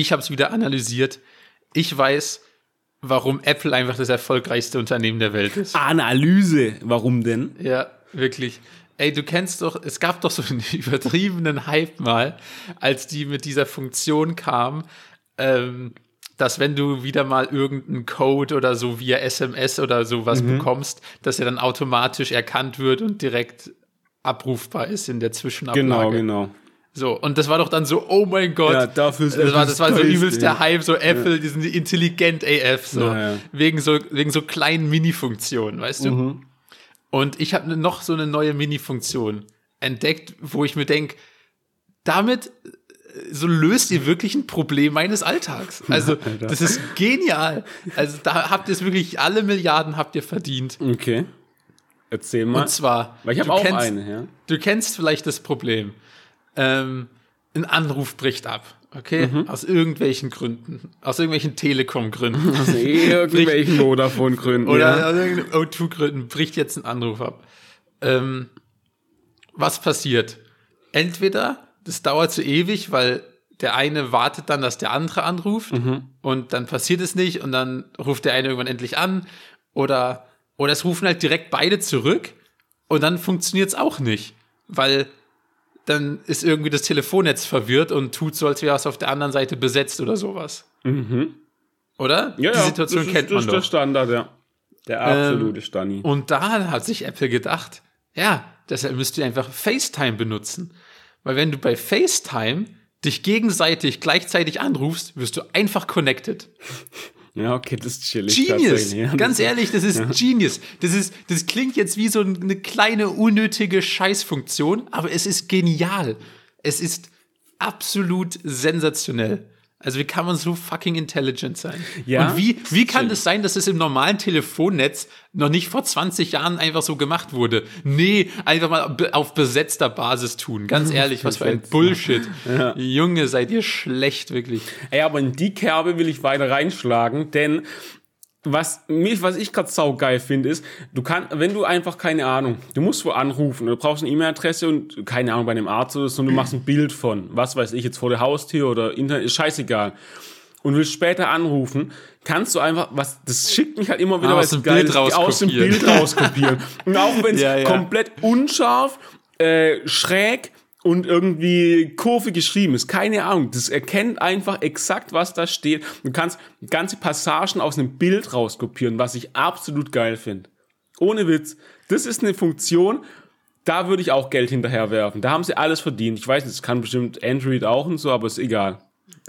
ich habe es wieder analysiert. Ich weiß, warum Apple einfach das erfolgreichste Unternehmen der Welt ist. Analyse, warum denn? Ja, wirklich. Ey, du kennst doch, es gab doch so einen übertriebenen Hype mal, als die mit dieser Funktion kam, ähm, dass wenn du wieder mal irgendeinen Code oder so via SMS oder sowas Mhm. bekommst, dass er dann automatisch erkannt wird und direkt abrufbar ist in der Zwischenablage. Genau, genau. So, und das war doch dann so, oh mein Gott. Ja, dafür ist das war, das war so übelst der ja. Hype, so Apple, die sind intelligent AF, so. Ja, ja. Wegen so, wegen so kleinen Mini-Funktionen, weißt du? Mhm. Und ich habe noch so eine neue Mini-Funktion entdeckt, wo ich mir denke, damit so löst ihr wirklich ein Problem meines Alltags. Also, das ist genial. Also, da habt ihr es wirklich, alle Milliarden habt ihr verdient. Okay. Erzähl mal. Und zwar, Weil ich habe auch kennst- eine, ja. Du kennst vielleicht das Problem. Ähm, ein Anruf bricht ab, okay? Mhm. Aus irgendwelchen Gründen. Aus irgendwelchen Telekom-Gründen. Aus irgendwelchen Vodafone-Gründen. Oder ja. aus irgendeinen O2-Gründen bricht jetzt ein Anruf ab. Ähm, was passiert? Entweder das dauert zu ewig, weil der eine wartet dann, dass der andere anruft und dann passiert es nicht und dann ruft der eine irgendwann endlich an oder, oder es rufen halt direkt beide zurück und dann funktioniert es auch nicht, weil dann ist irgendwie das Telefonnetz verwirrt und tut so, als wäre es auf der anderen Seite besetzt oder sowas. Oder? Ja, Die ja, Situation das kennt ist, das man ist doch. der Standard, ja. Der absolute Stani. Und da hat sich Apple gedacht, ja, deshalb müsst ihr einfach FaceTime benutzen. Weil wenn du bei FaceTime dich gegenseitig gleichzeitig anrufst, wirst du einfach connected. Ja, okay, das ist chillig. Genius! ja. Ganz ehrlich, das ist Genius. Das, ist, das klingt jetzt wie so eine kleine, unnötige Scheißfunktion, aber es ist genial. Es ist absolut sensationell. Also wie kann man so fucking intelligent sein? Ja, Und wie, wie kann es sein, dass es im normalen Telefonnetz noch nicht vor 20 Jahren einfach so gemacht wurde? Nee, einfach mal auf besetzter Basis tun. Ganz ehrlich, was für ein Bullshit. Junge, seid ihr schlecht, wirklich. Ey, aber in die Kerbe will ich weiter reinschlagen, denn was mich, was ich gerade saugeil finde, ist, du kannst, wenn du einfach keine Ahnung, du musst wo anrufen, du brauchst eine E-Mail-Adresse und keine Ahnung bei einem Arzt oder so, und du machst ein Bild von, was weiß ich jetzt vor der Haustür oder Internet, ist scheißegal. Und willst später anrufen, kannst du einfach, was, das schickt mich halt immer wieder Ah, aus dem geil Bild aus dem rauskopieren. Bild rauskopieren. und auch wenn es Ja, ja. komplett unscharf, äh, schräg und irgendwie kurvig geschrieben ist. Keine Ahnung. Das erkennt einfach exakt, was da steht. Du kannst ganze Passagen aus einem Bild rauskopieren, was ich absolut geil finde. Ohne Witz. Das ist eine Funktion, da würde ich auch Geld hinterherwerfen. Da haben sie alles verdient. Ich weiß nicht, das kann bestimmt Android auch und so, aber ist egal.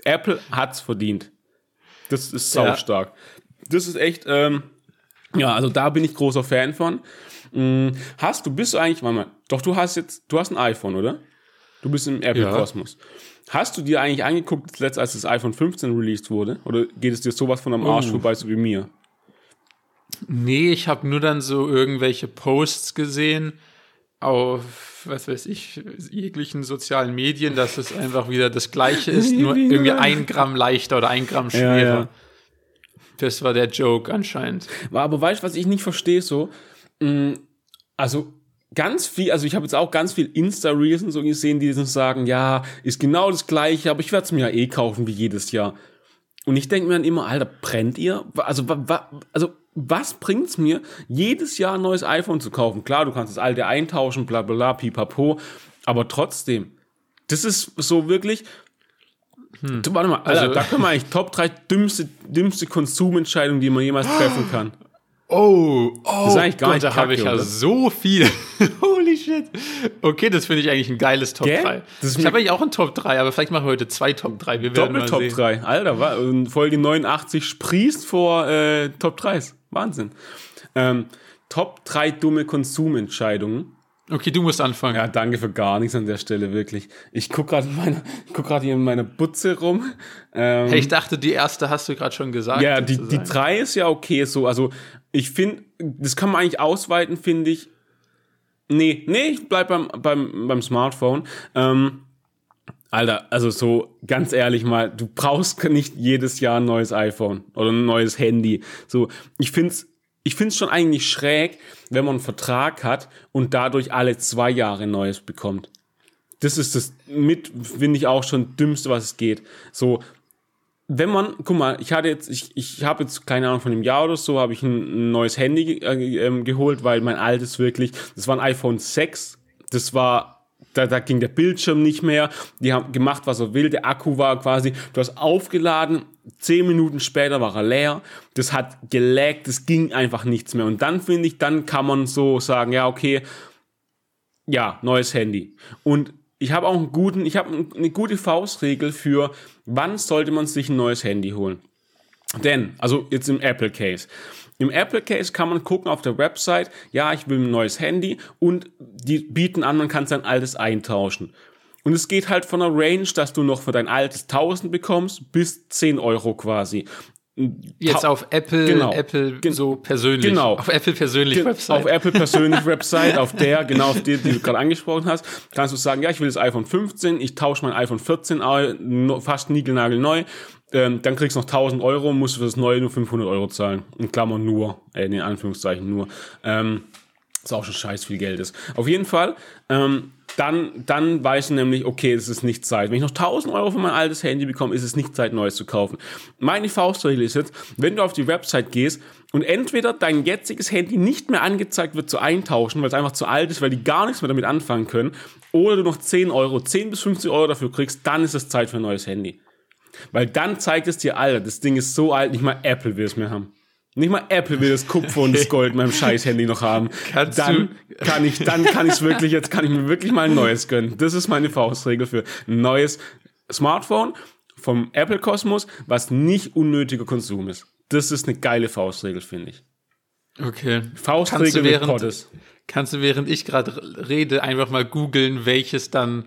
Apple hat's verdient. Das ist Ja. saustark. Das ist echt, ähm, ja, also da bin ich großer Fan von. Mm, Hast du, bist du eigentlich, warte mal, doch du hast jetzt, du hast ein iPhone, oder? Du bist im Apple-Kosmos. Hast du dir eigentlich angeguckt, zuletzt als das iPhone 15 released wurde? Oder geht es dir sowas von am Arsch Oh. vorbei, so wie mir? Nee, ich habe nur dann so irgendwelche Posts gesehen auf, was weiß ich, jeglichen sozialen Medien, dass es einfach wieder das Gleiche ist, nur Wie irgendwie ein Gramm leichter oder ein Gramm schwerer. ja. Das war der Joke anscheinend. War aber weißt du, was ich nicht verstehe so? Mm, Also ganz viel, also ich habe jetzt auch ganz viel Insta-Reels und so gesehen, die sagen, ja, ist genau das gleiche, aber ich werde es mir ja eh kaufen wie jedes Jahr. Und ich denke mir dann immer, Alter, brennt ihr? Also, wa, wa, also was bringt's mir, jedes Jahr ein neues iPhone zu kaufen? Klar, du kannst das alte eintauschen, bla bla bla, pipapo, aber trotzdem, das ist so wirklich. Du, warte mal, Alter, Also- da können wir eigentlich Top 3 dümmste, dümmste Konsumentscheidungen, die man jemals treffen kann. Oh, oh, ist eigentlich gar Gott, nicht da habe ich ja oder? so viel. Holy shit. Okay, das finde ich eigentlich ein geiles Top Gell? 3. Das ist Ich habe eigentlich auch ein Top 3, aber vielleicht machen wir heute zwei Top 3. Wir Doppel Top sehen. 3. Alter, wa- und Folge 89 sprießt vor äh, Top 3s. Wahnsinn. Ähm, Top 3 dumme Konsumentscheidungen. Okay, du musst anfangen. Ja, danke für gar nichts an der Stelle, wirklich. Ich guck gerade guck gerade hier in meiner Butze rum. Ähm, Hey, ich dachte, die erste hast du gerade schon gesagt. ja, die, die. 3 ist ja okay so. Also, ich finde, das kann man eigentlich ausweiten, finde ich. Nee, nee, ich bleib beim, beim, beim Smartphone. Ähm, Alter, also so ganz ehrlich mal, du brauchst nicht jedes Jahr ein neues iPhone oder ein neues Handy. So, ich find's, ich find's schon eigentlich schräg, wenn man einen Vertrag hat und dadurch alle zwei Jahre ein neues bekommt. Das ist das mit, finde ich auch schon dümmste, was es geht. So, wenn man, guck mal, ich hatte jetzt, ich, ich habe jetzt, keine Ahnung, von einem Jahr oder so, habe ich ein, ein neues Handy äh, ähm, geholt, weil mein altes wirklich, das war ein iPhone 6, das war, da, da ging der Bildschirm nicht mehr, die haben gemacht, was er will, der Akku war quasi, du hast aufgeladen, zehn Minuten später war er leer, das hat gelaggt, es ging einfach nichts mehr. Und dann finde ich, dann kann man so sagen, ja, okay, ja, neues Handy. Und ich habe auch einen guten, ich habe eine gute Faustregel für, wann sollte man sich ein neues Handy holen. Denn, also jetzt im Apple Case. Im Apple Case kann man gucken auf der Website, ja, ich will ein neues Handy und die bieten an, man kann sein altes eintauschen. Und es geht halt von einer Range, dass du noch für dein altes 1000 bekommst, bis 10 Euro quasi. Jetzt auf Apple, Genau. Apple so persönlich. Genau. Auf Apple persönlich Ge- Website. Auf Apple persönlich Website, auf der, genau auf die, die du gerade angesprochen hast, kannst du sagen, ja, ich will das iPhone 15, ich tausche mein iPhone 14 au- no- fast niegelnagelneu, ähm, dann kriegst du noch 1000 Euro, musst du für das neue nur 500 Euro zahlen. In Klammern nur, äh, in Anführungszeichen nur. Ähm, was auch schon scheiß viel Geld ist. Auf jeden Fall, ähm, dann, dann weiß ich nämlich, okay, es ist nicht Zeit. Wenn ich noch 1000 Euro für mein altes Handy bekomme, ist es nicht Zeit, neues zu kaufen. Meine Faustregel ist jetzt, wenn du auf die Website gehst und entweder dein jetziges Handy nicht mehr angezeigt wird zu eintauschen, weil es einfach zu alt ist, weil die gar nichts mehr damit anfangen können, oder du noch 10 Euro, 10 bis 50 Euro dafür kriegst, dann ist es Zeit für ein neues Handy. Weil dann zeigt es dir, Alter, das Ding ist so alt, nicht mal Apple will es mehr haben. Nicht mal Apple will das Kupfer und das Gold in meinem scheiß Handy noch haben. Kannst dann kann ich, dann kann ich es wirklich, jetzt kann ich mir wirklich mal ein neues gönnen. Das ist meine Faustregel für ein neues Smartphone vom Apple Kosmos, was nicht unnötiger Konsum ist. Das ist eine geile Faustregel, finde ich. okay. Kannst Faustregel du während, Pottes. kannst du während ich gerade rede einfach mal googeln, welches dann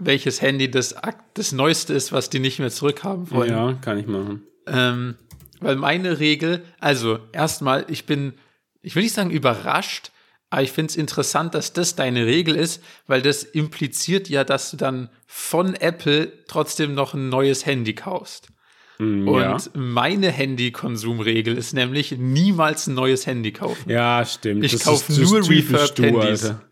welches Handy das, das neueste ist, was die nicht mehr zurückhaben wollen. Ja, kann ich machen. Ähm, weil meine Regel, also erstmal, ich bin, ich will nicht sagen überrascht, aber ich finde es interessant, dass das deine Regel ist, weil das impliziert ja, dass du dann von Apple trotzdem noch ein neues Handy kaufst. Und ja. meine Handykonsumregel ist nämlich niemals ein neues Handy kaufen. Ja, stimmt. Ich Das kauf ist- das ist nur typisch refurbed du, Handys. Alter.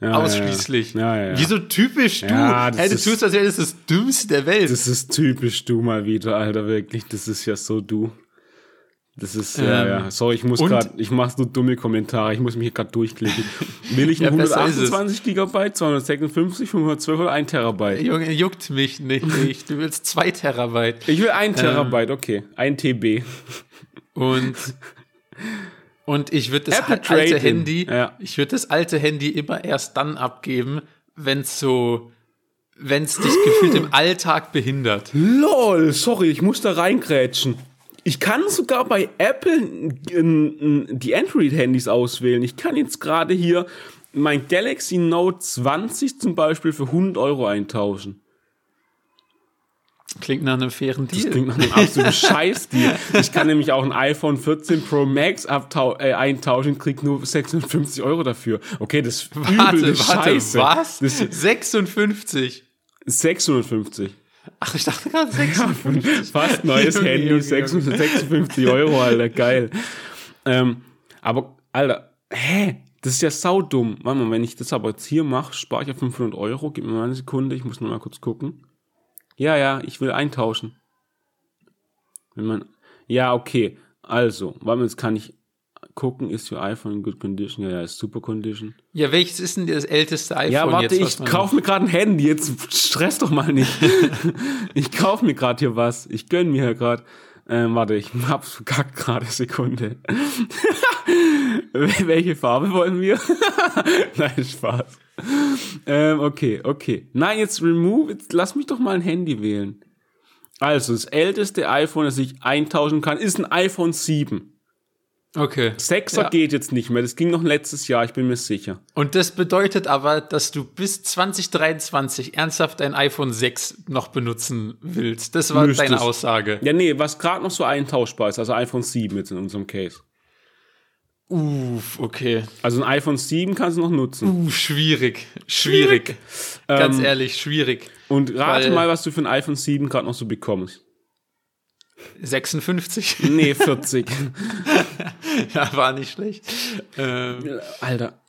Ja, Ausschließlich. Ja, ja, ja. Wieso typisch du? Ja, das hey, du ist- tust, als wäre das das Dümmste der Welt. Das ist typisch du mal wieder, Alter, wirklich. Das ist ja so du. Das ist, ja, Ähm, ja. Sorry, ich muss gerade, ich mache nur dumme Kommentare. Ich muss mich hier gerade durchklicken. Will ich Ja, besser ist es. 128 Gigabyte, 256, 512 oder 1 Terabyte? Junge, juckt mich nicht. nicht. Du willst zwei Terabyte. Ich will 1 Ähm. Terabyte, okay. 1 TB. Und, und ich würde das Apple alte. Handy, Ja. ich würde das alte Handy immer erst dann abgeben, wenn es so, wenn es dich gefühlt im Alltag behindert. LOL, sorry, ich muss da reingrätschen. Ich kann sogar bei Apple die Android-Handys auswählen. Ich kann jetzt gerade hier mein Galaxy Note 20 zum Beispiel für 100 Euro eintauschen. Klingt nach einem fairen Deal. Das klingt nach einem absoluten Scheißdeal. Ich kann nämlich auch ein iPhone 14 Pro Max äh, eintauschen, krieg nur 650 Euro dafür. Okay, das ist übel warte, eine warte, Scheiße. was? Das ist 56. 650. Ach, ich dachte gerade 56. Fast neues Handy, Junge, 656 Euro, Alter, geil. Ähm, aber, Alter, hä? Das ist ja saudumm. Warte mal, wenn ich das aber jetzt hier mache, spare ich ja 500 Euro. Gib mir mal eine Sekunde, ich muss nur mal kurz gucken. Ja, ja, ich will eintauschen. Wenn man, ja, okay. Also, warte mal, jetzt kann ich gucken, ist your iPhone in good condition? Ja, ja, ist super condition. Ja, welches ist denn das älteste iPhone Ja, warte, jetzt? ich kauf mir gerade ein Handy. Jetzt stress doch mal nicht. ich kauf mir gerade hier was. Ich gönn mir hier gerade. Ähm, warte, ich hab's verkackt gerade. Sekunde. Welche Farbe wollen wir? Nein, Spaß. Ähm, okay, okay. Nein, jetzt remove. Jetzt lass mich doch mal ein Handy wählen. Also, das älteste iPhone, das ich eintauschen kann, ist ein iPhone 7. Okay. 6er Ja. geht jetzt nicht mehr. Das ging noch letztes Jahr, ich bin mir sicher. Und das bedeutet aber, dass du bis 2023 ernsthaft dein iPhone 6 noch benutzen willst. Das war Müsstest. deine Aussage. Ja, nee, was gerade noch so eintauschbar ist, also iPhone 7 jetzt in unserem Case. Uff, okay. Also ein iPhone 7 kannst du noch nutzen. Uh, schwierig. Schwierig. Ganz ehrlich, schwierig. Und rate mal, was du für ein iPhone 7 gerade noch so bekommst. 56. Nee, 40. ja, war nicht schlecht. Ähm, Alter,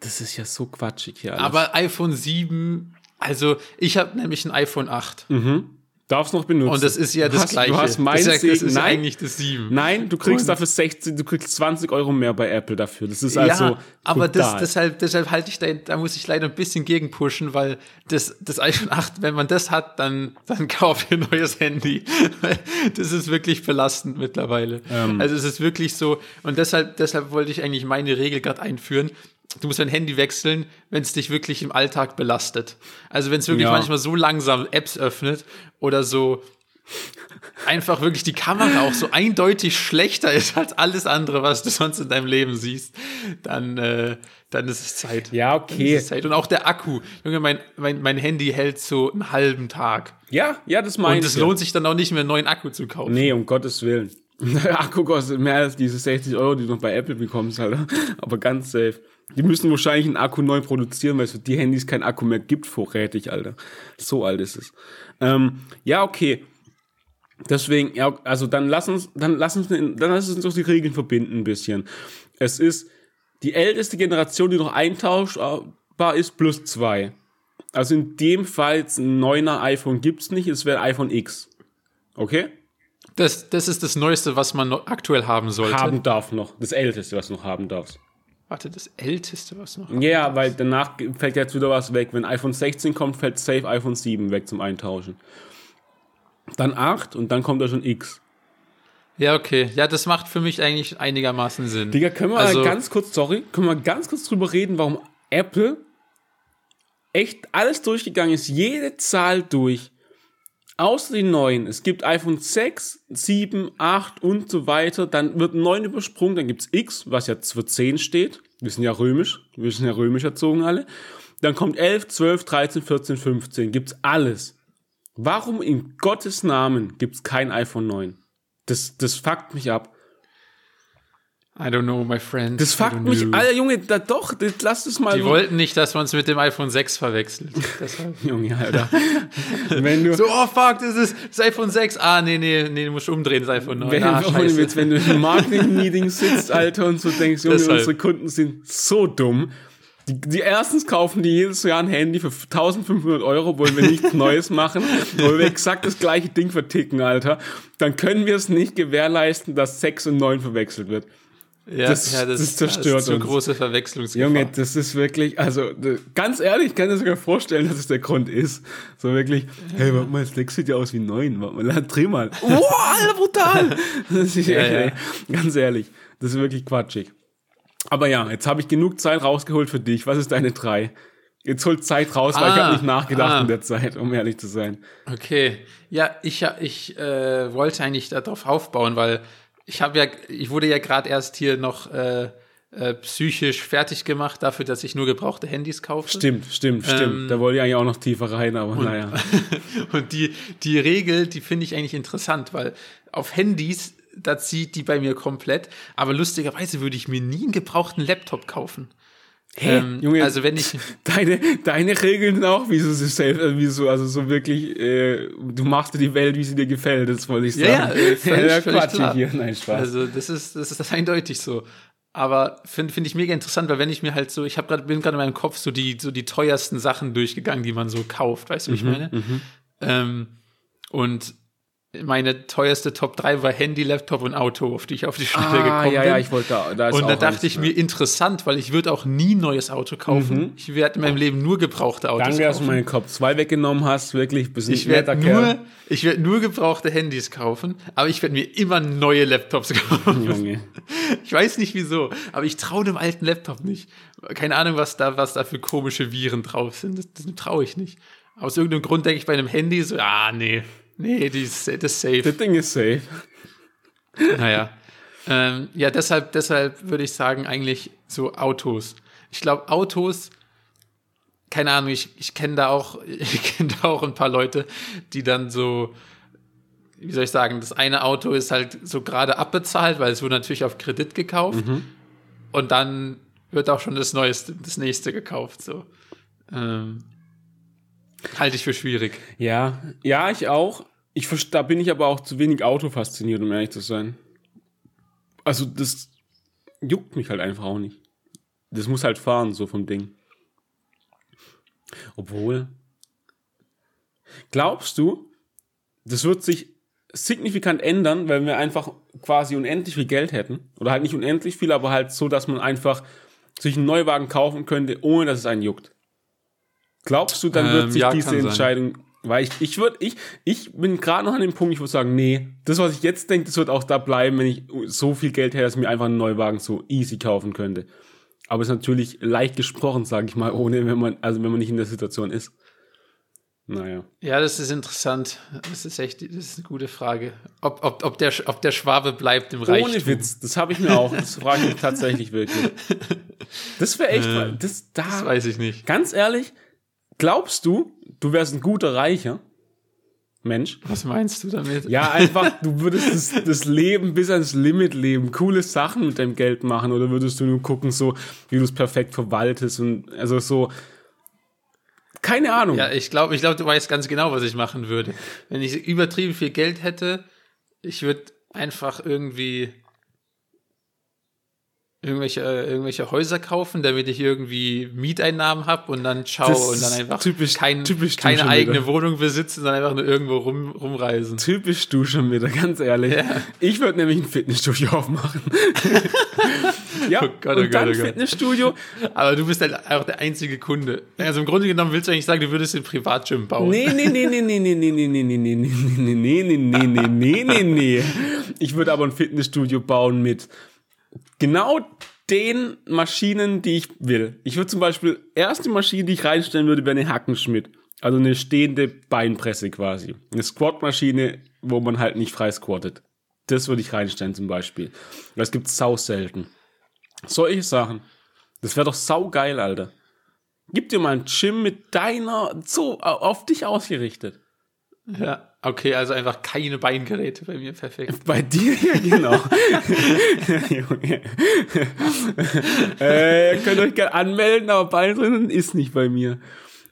das ist ja so quatschig hier alles. aber iPhone 7, also ich habe nämlich ein iPhone 8. dann darfst noch benutzen. Und das ist ja das hast, Gleiche. Du hast mein das ist, ja, das ist Nein, eigentlich das 7. nein, du kriegst Und- dafür 16, du kriegst 20 Euro mehr bei Apple dafür. Das ist also ja, aber das, deshalb, deshalb halte ich da, da muss ich leider ein bisschen gegenpushen, weil das, das iPhone 8, wenn man das hat, dann, dann kauf dir ein neues Handy. Das ist wirklich belastend mittlerweile. Ähm. Also es ist wirklich so, und deshalb, deshalb wollte ich eigentlich meine Regel gerade einführen. Du musst dein Handy wechseln, wenn es dich wirklich im Alltag belastet. Also wenn es wirklich Ja. manchmal so langsam Apps öffnet oder so einfach wirklich die Kamera auch so eindeutig schlechter ist als alles andere, was du sonst in deinem Leben siehst, dann, äh, dann ist es Zeit. Ja, okay. es Zeit. Und auch der Akku. Junge, mein, mein, mein Handy hält so einen halben Tag. ja, ja, das meine Und ich. es ja. lohnt sich dann auch nicht mehr, einen neuen Akku zu kaufen. Nee, um Gottes Willen. Der Akku kostet mehr als diese 60 Euro, die du noch bei Apple bekommst, Alter. Aber ganz safe. Die müssen wahrscheinlich einen Akku neu produzieren, weil es für die Handys keinen Akku mehr gibt, vorrätig, Alter. So alt ist es. Ähm, ja, okay. Deswegen, ja, also dann lass uns, dann lass uns, dann lass uns doch die Regeln verbinden ein bisschen. Es ist die älteste Generation, die noch eintauschbar ist, plus zwei. Also in dem Fall jetzt ein neuner iPhone gibt's nicht, es wäre iPhone X. Okay? Das, das ist das Neueste, was man aktuell haben sollte. haben darf noch. Das älteste, was du noch haben darfst. Warte, das Älteste, was noch. Ja, weil danach fällt jetzt wieder was weg. Wenn iPhone 16 kommt, fällt safe iPhone 7 weg zum Eintauschen. Dann 8 und dann kommt da schon X. Ja, okay. Ja, das macht für mich eigentlich einigermaßen Sinn. Digga, können wir Also- mal ganz kurz, sorry, können wir ganz kurz drüber reden, warum Apple echt alles durchgegangen ist, jede Zahl durch. Außer die neuen. Es gibt iPhone 6, 7, 8 und so weiter. Dann wird 9 übersprungen. Dann gibt's X, was ja für 10 steht. Wir sind ja römisch. Wir sind ja römisch erzogen alle. Dann kommt 11, 12, 13, 14, 15. Gibt's alles. Warum in Gottes Namen gibt's kein iPhone 9? Das, das fuckt mich ab. I don't know, my friend. Das fuckt mich. Alter Junge, da doch, das, lass es mal. Die wollten nicht, dass man es mit dem iPhone 6 verwechselt. Junge, Alter. Wenn du, So, oh fuck, das ist das iPhone 6. Ah, nee, nee, nee, du musst umdrehen, das iPhone 9. wenn, ah, scheiße. Witz, wenn du im Marketing-Meeting sitzt, Alter, und so denkst, Junge, Deshalb. unsere Kunden sind so dumm. Die, die erstens kaufen die jedes Jahr ein Handy für 1500 Euro, wollen wir nichts Neues machen, wollen wir exakt das gleiche Ding verticken, Alter. Dann können wir es nicht gewährleisten, dass 6 und 9 verwechselt wird. Ja, das- ja, das zerstört das ist so uns. große Verwechslungsgefahr. Junge, das ist wirklich, also ganz ehrlich, ich kann mir sogar vorstellen, dass es der Grund ist. So wirklich, hey, warte mal, das Lex sieht ja aus wie neun. Warte mal, dreh mal. Wow, Alter, brutal. Das ist echt, ja. ganz ehrlich, das ist wirklich quatschig. Aber ja, jetzt habe ich genug Zeit rausgeholt für dich. Was ist deine drei? Jetzt holt Zeit raus, weil ich Ah, habe nicht nachgedacht ah. in der Zeit, um ehrlich zu sein. Okay, ja, ich, ich äh, wollte eigentlich darauf aufbauen, weil ich habe ja, ich wurde ja gerade erst hier noch äh, äh, psychisch fertig gemacht dafür, dass ich nur gebrauchte Handys kaufe. Stimmt, stimmt, stimmt. Ähm, da wollte ich eigentlich auch noch tiefer rein, aber naja. Und die, die Regel, die finde ich eigentlich interessant, weil auf Handys, da zieht die bei mir komplett. Aber lustigerweise würde ich mir nie einen gebrauchten Laptop kaufen. Hä? Ähm, Junge, also wenn ich, Deine, deine Regeln sind auch, wie selbst, äh, wie so, also so wirklich, äh, du machst dir die Welt, wie sie dir gefällt, das wollte ich Ja, sagen. ja, äh, völlig- ja, Quatsch klar. hier, nein, Spaß. Also das ist, das ist das eindeutig so. Aber finde find ich mega interessant, weil wenn ich mir halt so, ich habe gerade bin gerade in meinem Kopf so die so die teuersten Sachen durchgegangen, die man so kauft, weißt du, wie ich Mhm, meine? Ähm, und meine teuerste Top 3 war Handy, Laptop und Auto, auf die ich auf die Schnelle ah, gekommen ja, bin. ja, ich wollte da, da ist und da dachte eins, ich mir, interessant, weil ich würde auch nie ein neues Auto kaufen. Ich werde in meinem Leben nur gebrauchte Autos Danke, dass du kaufen. meinen Kopf 2 weggenommen hast, wirklich, bist Ich werde nur, ich werd nur gebrauchte Handys kaufen, aber ich werde mir immer neue Laptops kaufen. Junge. Ich weiß nicht wieso, aber ich traue dem alten Laptop nicht. Keine Ahnung, was da, was da für komische Viren drauf sind. Das, das traue ich nicht. Aus irgendeinem Grund denke ich bei einem Handy so, ah, nee, nee, die ist, das ist safe. Das Ding ist safe. Naja. Ähm, ja, deshalb, deshalb würde ich sagen, eigentlich so Autos. Ich glaube, Autos, keine Ahnung, ich, ich kenne da auch, ich kenne da auch ein paar Leute, die dann so, wie soll ich sagen, das eine Auto ist halt so gerade abbezahlt, weil es wurde natürlich auf Kredit gekauft. Und dann wird auch schon das Neueste, das nächste gekauft. So. Ähm, halte ich für schwierig. Ja, ja, ich auch. Ich, da bin ich aber auch zu wenig Auto fasziniert, um ehrlich zu sein. Also, das juckt mich halt einfach auch nicht. Das muss halt fahren, so vom Ding. Obwohl. Glaubst du, Das wird sich signifikant ändern, weil wir einfach quasi unendlich viel Geld hätten. Oder halt nicht unendlich viel, aber halt so, dass man einfach sich einen Neuwagen kaufen könnte, ohne dass es einen juckt. Glaubst du, dann Ähm, wird sich ja, diese kann sein. Weil ich, ich würde, ich, ich bin gerade noch an dem Punkt, ich würde sagen, nee, das, was ich jetzt denke, das wird auch da bleiben, wenn ich so viel Geld hätte, dass ich mir einfach einen Neuwagen so easy kaufen könnte. Aber es ist natürlich leicht gesprochen, sage ich mal, ohne, wenn man, also wenn man nicht in der Situation ist. Naja. Ja, das ist interessant. Das ist echt, das ist eine gute Frage. Ob, ob, ob, der, ob der Schwabe bleibt im Reichtum. Ohne Witz, das habe ich mir auch, das frage ich mich tatsächlich wirklich. Das wäre echt, Äh, das da, Das weiß ich nicht. ganz ehrlich, glaubst du, du wärst ein guter Reicher? Mensch? Was meinst du damit? Ja, einfach, du würdest das, das Leben bis ans Limit leben, coole Sachen mit deinem Geld machen oder würdest du nur gucken, so, wie du es perfekt verwaltest und, also so, keine Ahnung. Ja, ich glaube, ich glaube, du weißt ganz genau, was ich machen würde. Wenn ich übertrieben viel Geld hätte, ich würde einfach irgendwie irgendwelche, äh, irgendwelche Häuser kaufen, damit ich irgendwie Mieteinnahmen habe und dann ciao und dann einfach typisch- kein, typisch keine eigene wieder. Wohnung besitzen, sondern einfach nur irgendwo rum, rumreisen. Typisch du schon wieder, ganz ehrlich. Ja. Ich würde nämlich ein Fitnessstudio aufmachen. ja, Oh Gott, oh und dann Gott, oh. Fitnessstudio. Aber du bist halt auch der einzige Kunde. Also im Grunde genommen willst du eigentlich sagen, du würdest den Privatgym bauen. Nee, nee, nee, nee, nee, nee, nee, nee, nee, nee, nee, nee, nee, nee, nee, nee, nee, nee, nee, nee. Ich würde aber ein Fitnessstudio bauen mit genau den Maschinen, die ich will. Ich würde zum Beispiel, erste Maschine, die ich reinstellen würde, wäre eine Hackenschmidt. Also eine stehende Beinpresse quasi. Eine Squat-Maschine, wo man halt nicht frei squattet. Das würde ich reinstellen zum Beispiel. Das gibt sau selten. Solche Sachen. Das wäre doch saugeil, Alter. Gib dir mal ein Gym mit deiner, so auf dich ausgerichtet. Ja, okay, also einfach keine Beingeräte bei mir, perfekt. Bei dir, ja, genau. Äh, könnt euch gerne anmelden, aber Bein drinnen ist nicht bei mir.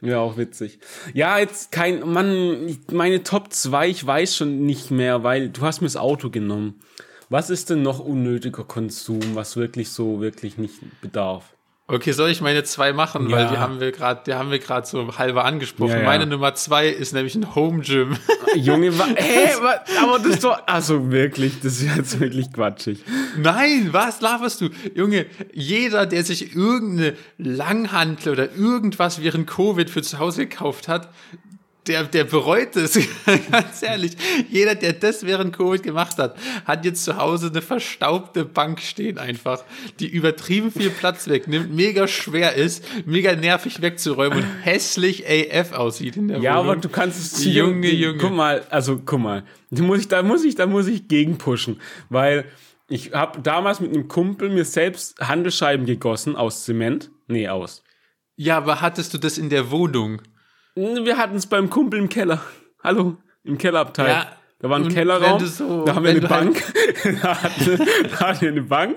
Ja, auch witzig. Ja, jetzt kein, Mann, meine Top 2, ich weiß schon nicht mehr, weil du hast mir das Auto genommen. Was ist denn noch unnötiger Konsum, was wirklich so, wirklich nicht bedarf? Okay, soll ich meine zwei machen, Ja. weil die haben wir gerade, die haben wir gerade so halber angesprochen. Ja, ja. Meine Nummer zwei ist nämlich ein Home Gym. Junge, wa hä, wa aber das ist doch, also wirklich, das ist jetzt wirklich quatschig. Nein, was laberst du? Junge, jeder, der sich irgendeine Langhantel oder irgendwas während Covid für zu Hause gekauft hat, der, der bereut es, ganz ehrlich. Jeder, der das während Covid gemacht hat, hat jetzt zu Hause eine verstaubte Bank stehen einfach, die übertrieben viel Platz wegnimmt, mega schwer ist, mega nervig wegzuräumen und hässlich AF aussieht in der Ja, Wohnung. aber du kannst es Junge, Junge. Guck mal, also guck mal, da muss ich, da muss ich, da muss ich gegenpushen, weil ich habe damals mit einem Kumpel mir selbst Handelsscheiben gegossen aus Zement, nee aus. Ja, aber hattest du das in der Wohnung? Wir hatten es beim Kumpel im Keller. Hallo, im Kellerabteil. Ja, Da war ein Kellerraum, so- da haben wir eine halt- Bank, da hatten, da hatten wir eine Bank,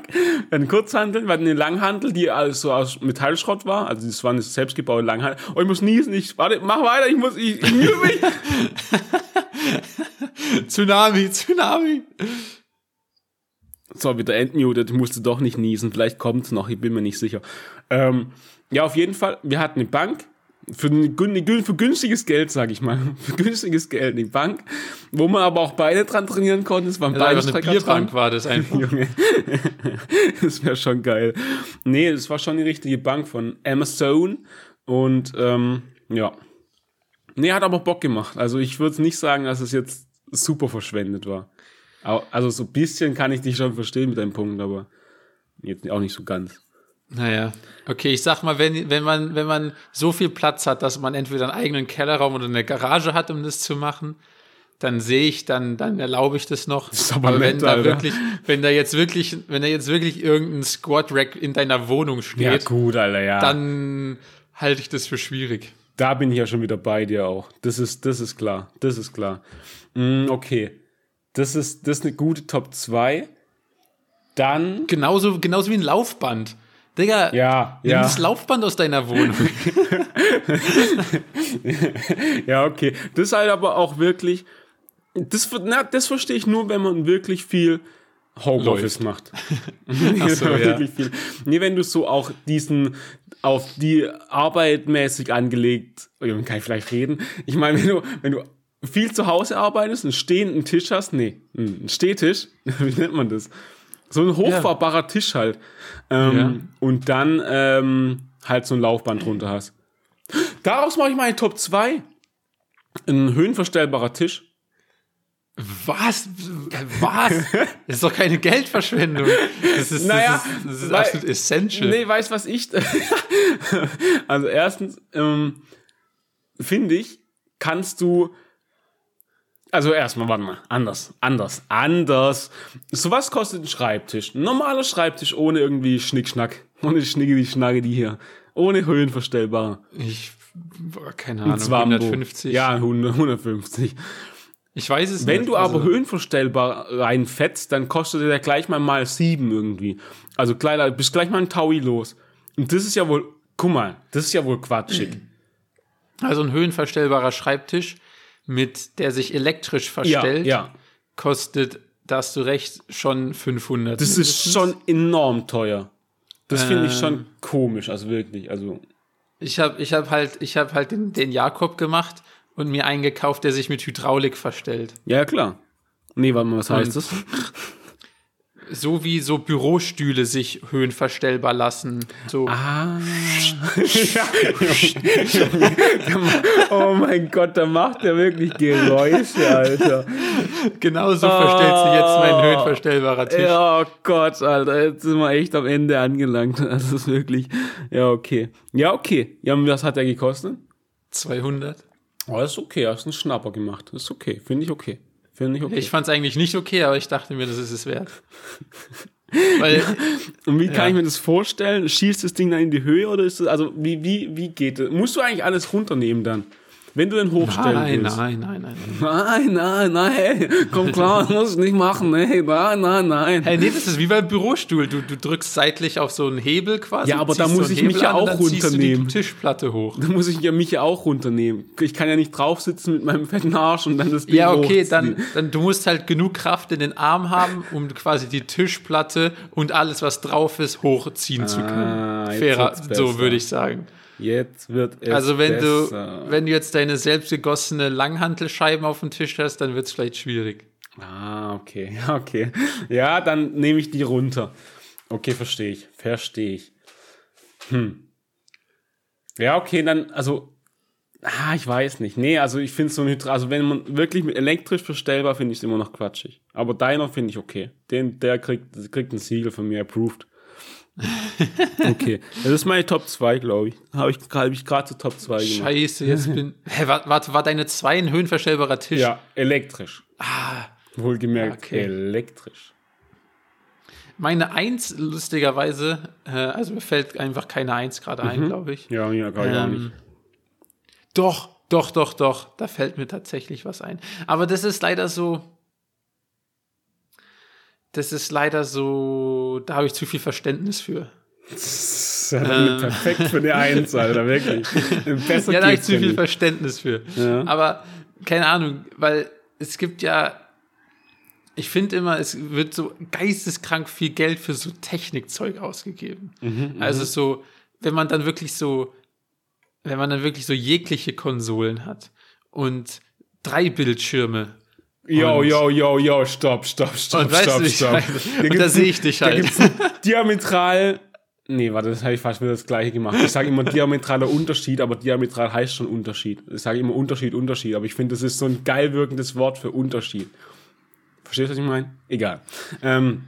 einen Kurzhandel, wir hatten eine Langhandel, die also aus Metallschrott war, also das war eine selbstgebaute Langhandel. Oh, ich muss niesen, ich, warte, mach weiter, ich muss, ich, ich mühe mich. Tsunami, Tsunami. So, wieder entmutet, ich musste doch nicht niesen, vielleicht kommt's noch, ich bin mir nicht sicher. Ähm, ja, auf jeden Fall, wir hatten eine Bank, für, ein für günstiges Geld, sag ich mal, für günstiges Geld, eine Bank, wo man aber auch beide dran trainieren konnte, es waren Also beide einfach eine Strecker dran. Bierbank war das einfach. Junge. das wäre schon geil. Nee, das war schon die richtige Bank von Amazon. Und ähm, ja. Nee, hat aber Bock gemacht. Also ich würde nicht sagen, dass es jetzt super verschwendet war. Also so ein bisschen kann ich dich schon verstehen mit deinem Punkt, aber jetzt auch nicht so ganz. Naja. Okay, ich sag mal, wenn, wenn, man, wenn man so viel Platz hat, dass man entweder einen eigenen Kellerraum oder eine Garage hat, um das zu machen, dann sehe ich, dann, dann erlaube ich das noch. ist aber wenn nett, da Alter. wirklich, wenn da jetzt wirklich, wenn da jetzt wirklich irgendein Squat-Rack in deiner Wohnung steht, gut, Alter, ja. dann halte ich das für schwierig. da bin ich ja schon wieder bei dir auch. Das ist, das ist klar. Das ist klar. Mm, okay. Das ist, das ist eine gute Top 2. Dann Genauso, genauso wie ein Laufband. Digga, Ja, nimm ja. das Laufband aus deiner Wohnung. Ja, okay. Das ist halt aber auch wirklich, das, na, das verstehe ich nur, wenn man wirklich viel Homeoffice macht. Ach so, ja. wirklich viel. Nee, wenn du so auch diesen, auf die Arbeit mäßig angelegt, oh, kann ich vielleicht reden? Ich meine, wenn du, wenn du viel zu Hause arbeitest, einen stehenden Tisch hast, nee, einen Stehtisch, wie nennt man das? So ein hochfahrbarer ja. Tisch halt. Ähm, ja. Und dann ähm, halt so ein Laufband drunter hast. Daraus mache ich meine Top 2. Ein höhenverstellbarer Tisch. Was? Was? Das ist doch keine Geldverschwendung. Das ist, naja, das ist, das ist weil, absolut essential. Nee, weißt was ich. also erstens, ähm, finde ich, kannst du. Also erstmal, warte mal, anders, anders, anders. So was kostet ein Schreibtisch? Ein normaler Schreibtisch ohne irgendwie Schnickschnack. Ohne Schnicke, die Schnacke, die hier. Ohne höhenverstellbar. Ich, keine Ahnung, 150. Ja, 150. Ich weiß es Wenn nicht. du aber also, höhenverstellbar reinfetzt, dann kostet der gleich mal mal sieben irgendwie. Also gleich, bist gleich mal ein Taui los. Und das ist ja wohl, guck mal, das ist ja wohl quatschig. Also ein höhenverstellbarer Schreibtisch, mit der sich elektrisch verstellt, ja, ja. kostet, da hast du recht, schon 500. Das mindestens. ist schon enorm teuer. Das finde ich schon ähm. komisch, also wirklich, also. Ich habe ich hab halt, ich hab halt den, den Jakob gemacht und mir eingekauft, der sich mit Hydraulik verstellt. Ja, klar. Nee, warte mal, was heißt das? So wie so Bürostühle sich höhenverstellbar lassen. So. Ah. oh mein Gott, da macht er wirklich Geräusche, Alter. Genau so verstellt sich jetzt mein ah. höhenverstellbarer Tisch. Oh Gott, Alter, jetzt sind wir echt am Ende angelangt. Das ist wirklich, ja, okay. Ja, okay. Ja, was hat der gekostet? 200. Oh, das ist okay, hast einen Schnapper gemacht. Das ist okay, finde ich okay. Finde ich okay. Ich fand es eigentlich nicht okay, aber ich dachte mir, das ist es wert. Weil, und wie kann ja. ich mir das vorstellen? Schießt das Ding dann in die Höhe oder ist das, also wie, wie, wie geht das? Musst du eigentlich alles runternehmen dann? Wenn du den hochstellen nein, willst. Nein, nein, nein, nein. Nein, nein, nein, komm klar, musst nicht machen, hey, nein, nein, nein. Hey, nee, das ist wie beim Bürostuhl. Du, du drückst seitlich auf so einen Hebel quasi. Ja, aber da muss so ich mich ja auch runternehmen. Die Tischplatte hoch. Da muss ich ja mich ja auch runternehmen. Ich kann ja nicht drauf sitzen mit meinem fetten Arsch und dann das Ding Ja, okay, dann, dann du musst halt genug Kraft in den Arm haben, um quasi die Tischplatte und alles, was drauf ist, hochziehen ah, zu können. Fairer, so würde ich sagen. Jetzt wird es Also wenn besser. du, wenn du jetzt deine selbstgegossene Langhantelscheiben auf dem Tisch hast, dann wird es vielleicht schwierig. Ah, okay, okay. Ja, dann nehme ich die runter. Okay, verstehe ich. Verstehe ich. Hm. Ja, okay, dann, also, ah, ich weiß nicht. Nee, also ich finde so ein Hydra, also wenn man wirklich mit elektrisch verstellbar, finde ich es immer noch quatschig. Aber deiner finde ich okay. Den, der kriegt, kriegt ein Siegel von mir approved. okay, das ist meine Top 2, glaube ich. Habe ich, hab ich gerade zu Top 2 gemacht. Scheiße, jetzt bin. Hä, warte, war deine 2 ein höhenverstellbarer Tisch? Ja, elektrisch. Ah. Wohlgemerkt, okay. elektrisch. Meine 1, lustigerweise, äh, also mir fällt einfach keine 1 gerade ein, mhm. glaube ich. Ja, ja, gar, ähm, gar nicht. Doch, doch, doch, doch. Da fällt mir tatsächlich was ein. Aber das ist leider so das ist leider so, da habe ich zu viel Verständnis für. Das ist ja ähm. perfekt für eine Eins, Alter, wirklich. Besser ja, da habe ich zu viel nicht. Verständnis für. Ja. Aber keine Ahnung, weil es gibt ja, ich finde immer, es wird so geisteskrank viel Geld für so Technikzeug ausgegeben. Mhm, mhm, also so, wenn man dann wirklich so, wenn man dann wirklich so jegliche Konsolen hat und drei Bildschirme Jo, jo, jo, jo, stopp, stopp, stopp, und stopp, weißt stopp. Und da sehe ich dich halt. Da diametral. Nee, warte, das habe ich fast wieder das gleiche gemacht. Ich sage immer diametraler Unterschied, aber diametral heißt schon Unterschied. Ich sage immer Unterschied, Unterschied, aber ich finde, das ist so ein geil wirkendes Wort für Unterschied. Verstehst du, was ich meine? Egal. Ähm,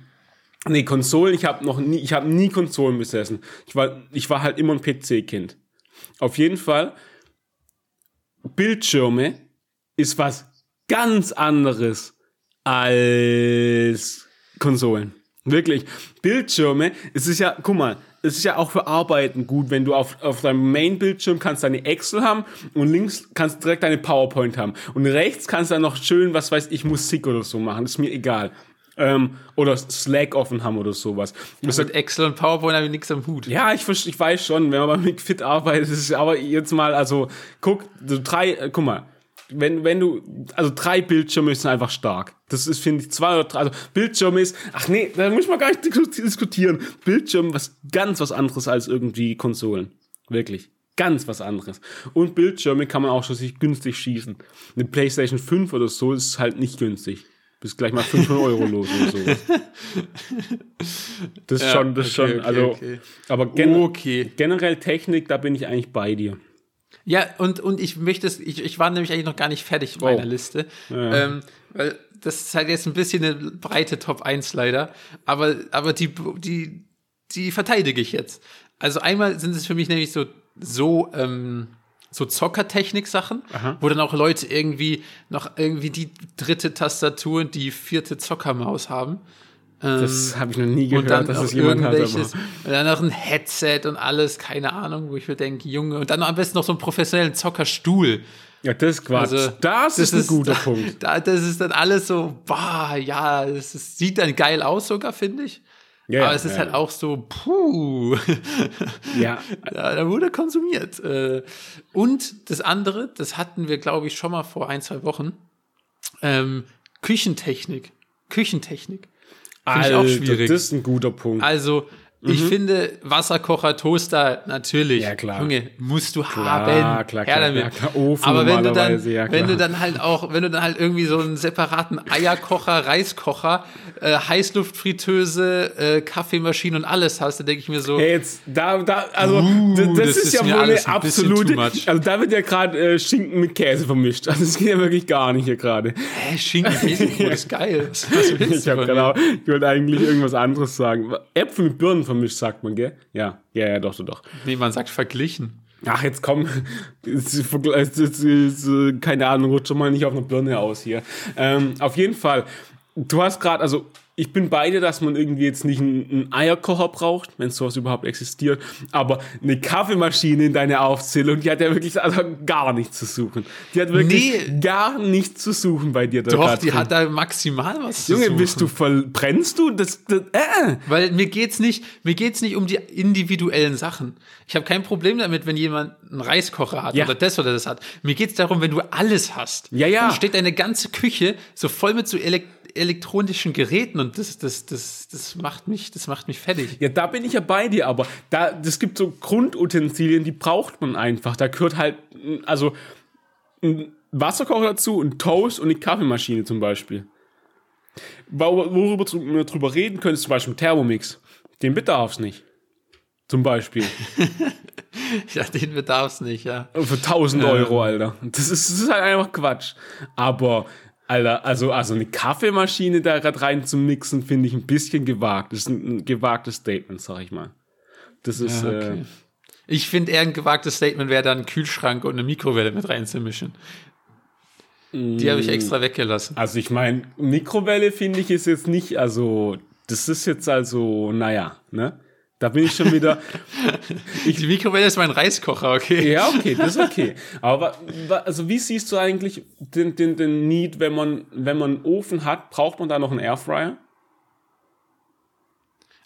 nee, Konsolen, ich habe noch nie, ich habe nie Konsolen besessen. Ich war, ich war halt immer ein PC-Kind. Auf jeden Fall, Bildschirme ist was ganz anderes als Konsolen. Wirklich. Bildschirme, es ist ja, guck mal, es ist ja auch für Arbeiten gut, wenn du auf, auf deinem Main-Bildschirm kannst deine Excel haben und links kannst du direkt deine PowerPoint haben. Und rechts kannst du dann noch schön, was weiß ich, Musik oder so machen. Ist mir egal. Ähm, oder Slack offen haben oder sowas. Ja, mit Excel und PowerPoint habe ich nichts am Hut. Ja, ich, ich weiß schon, wenn man mit Fit arbeitet, ist es aber jetzt mal, also, guck, so drei, äh, guck mal, wenn, wenn du, also drei Bildschirme sind einfach stark. Das ist, finde ich, zwei oder drei, also Bildschirm ist, ach nee, da muss man gar nicht diskutieren. Bildschirm was ganz was anderes als irgendwie Konsolen. Wirklich. ganz was anderes. Und Bildschirme kann man auch schon sich günstig schießen. Eine PlayStation 5 oder so ist halt nicht günstig. Bist gleich mal 500 Euro los oder so. Das ist Ja, schon, das ist okay, schon, okay, also, okay. aber gen Okay. generell Technik, da bin ich eigentlich bei dir. Ja, und, und ich möchte es, ich, ich war nämlich eigentlich noch gar nicht fertig mit Oh. meiner Liste. Ähm, weil das ist halt jetzt ein bisschen eine breite Top 1 leider. Aber, aber die, die, die verteidige ich jetzt. Also einmal sind es für mich nämlich so, so, ähm, so Zockertechnik-Sachen, wo dann auch Leute irgendwie noch irgendwie die dritte Tastatur und die vierte Zockermaus haben. Das habe ich noch nie Ähm, Und gehört, dann dass das jemand hat. und dann noch ein Headset und alles, keine Ahnung, wo ich mir denke, Junge, und dann am besten noch so einen professionellen Zockerstuhl. Ja, das ist Quatsch. Also, das, ist ein guter da, Punkt. Da, das ist dann alles so, bah, ja, es ist, sieht dann geil aus sogar, finde ich. Ja, Aber es ist ja, halt auch so, puh, Ja, da, da wurde konsumiert. Äh, Und das andere, das hatten wir, glaube ich, schon mal vor ein, zwei Wochen, ähm, Küchentechnik. Küchentechnik. Finde ich auch schwierig. das ist ein guter Punkt. Also, ich finde, Wasserkocher, Toaster, natürlich. Mhm. Ja, klar. Junge, musst du Klar, haben. klar, Her klar, damit. ja, klar. Ofen Aber wenn du dann, ja, wenn du klar. dann halt auch, wenn du dann halt irgendwie so einen separaten Eierkocher, Reiskocher, äh, Heißluftfritteuse, äh, Kaffeemaschine und alles hast, dann denke ich mir so, Hey, jetzt, da, da, also, Uh, d- das, das ist, ja mir wohl eine absolute, also da wird ja gerade äh, Schinken mit Käse vermischt. Also das geht ja wirklich gar nicht hier gerade. hä, Schinken, Käsebrot ist geil. Was, Ich habe genau, ich wollte eigentlich irgendwas anderes sagen. Äpfel mit Birnen vermischt, sagt man, gell? Ja, ja, ja, doch, doch, doch. Nee, man sagt verglichen. Ach, jetzt komm, ist, keine Ahnung, rutscht schon mal nicht auf eine Birne aus hier. Ähm, auf jeden Fall, du hast gerade, also ich bin bei dir, dass man irgendwie jetzt nicht einen, einen Eierkocher braucht, wenn sowas überhaupt existiert, aber eine Kaffeemaschine in deiner Aufzählung, die hat ja wirklich also gar nichts zu suchen. Die hat wirklich Nee. gar nichts zu suchen bei dir. da Doch, die drin. hat da maximal was zu Junge, bist du voll, brennst du? Das, das äh. Weil mir geht's nicht, mir geht's nicht um die individuellen Sachen. Ich habe kein Problem damit, wenn jemand einen Reiskocher hat Ja. oder das oder das hat. Mir geht's darum, wenn du alles hast. Ja, ja. Dann steht deine ganze Küche so voll mit so elek elektronischen Geräten und das, das, das, das macht mich, das macht mich fertig. Ja, da bin ich ja bei dir, aber da, das gibt so Grundutensilien, die braucht man einfach. Da gehört halt, mm, also ein Wasserkocher dazu, ein Toast und eine Kaffeemaschine zum Beispiel. Wo- Worüber wir drüber reden können, ist zum Beispiel ein Thermomix. Den bedarf's nicht. Zum Beispiel. Ja, den bedarf's nicht, ja. Für 1000 Euro, Alter. Das ist, das ist halt einfach Quatsch. Aber, Alter, also, also eine Kaffeemaschine da gerade rein zu mixen, finde ich ein bisschen gewagt. Das ist ein, ein gewagtes Statement, sag ich mal. Das ist, Ja, äh, okay. Ich finde eher ein gewagtes Statement wäre dann einen Kühlschrank und eine Mikrowelle mit reinzumischen. Die habe ich extra weggelassen. Also ich meine, Mikrowelle finde ich ist jetzt nicht, also das ist jetzt also, naja, ne? Da bin ich schon wieder, Die Mikrowelle ist mein Reiskocher, okay? ja okay, das ist okay. Aber also wie siehst du eigentlich den, den, den Need, wenn man, wenn man einen Ofen hat, braucht man da noch einen Airfryer?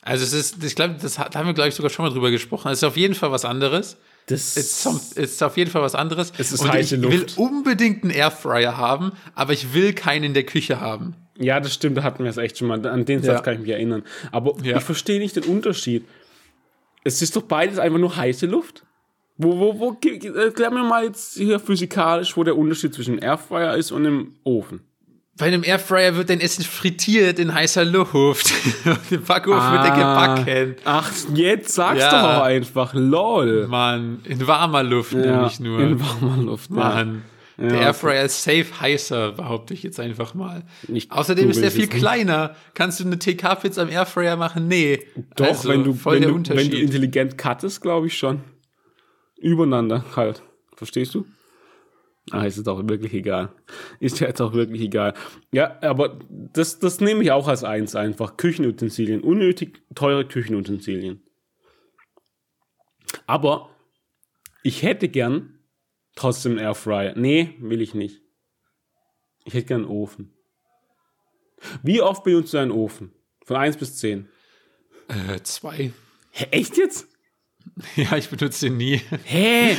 Also es ist, ich glaube, das da haben wir, glaube ich, sogar schon mal drüber gesprochen. Es ist auf jeden Fall was anderes. Das Es ist, ist auf jeden Fall was anderes. Es ist Und heiße ich will unbedingt einen Airfryer haben, aber ich will keinen in der Küche haben. Ja, das stimmt, da hatten wir es echt schon mal. An den Ja. Satz kann ich mich erinnern. Aber Ja. ich verstehe nicht den Unterschied. Es ist doch beides einfach nur heiße Luft. Wo, wo, wo, erklär mir mal jetzt hier physikalisch, wo der Unterschied zwischen einem Airfryer ist und einem Ofen. Bei einem Airfryer wird dein Essen frittiert in heißer Luft. Und Im Backofen wird er gebacken. Ach, jetzt sag's Ja. doch auch einfach. LOL. Mann, in warmer Luft nämlich nur. In warmer Luft. Mann. Der Ja, Airfryer ist safe heißer, behaupte ich jetzt einfach mal. Ich Außerdem ist der es viel kleiner. Kannst du eine TK-Pizza im Airfryer machen? Nee. Doch, Also, wenn, du, voll wenn, der du, wenn du intelligent cuttest, glaube ich schon. Übereinander halt. Verstehst du? Ah, ist jetzt auch wirklich egal. Ist ja jetzt auch wirklich egal. Ja, aber das, das nehme ich auch als eins einfach. Küchenutensilien. Unnötig teure Küchenutensilien. Aber ich hätte gern trotzdem Airfryer. Nee, will ich nicht. Ich hätte gern einen Ofen. Wie oft benutzt du einen Ofen? Von 1 bis 10. äh, zwei. Hä, echt jetzt? Ja, ich benutze den nie. Hä?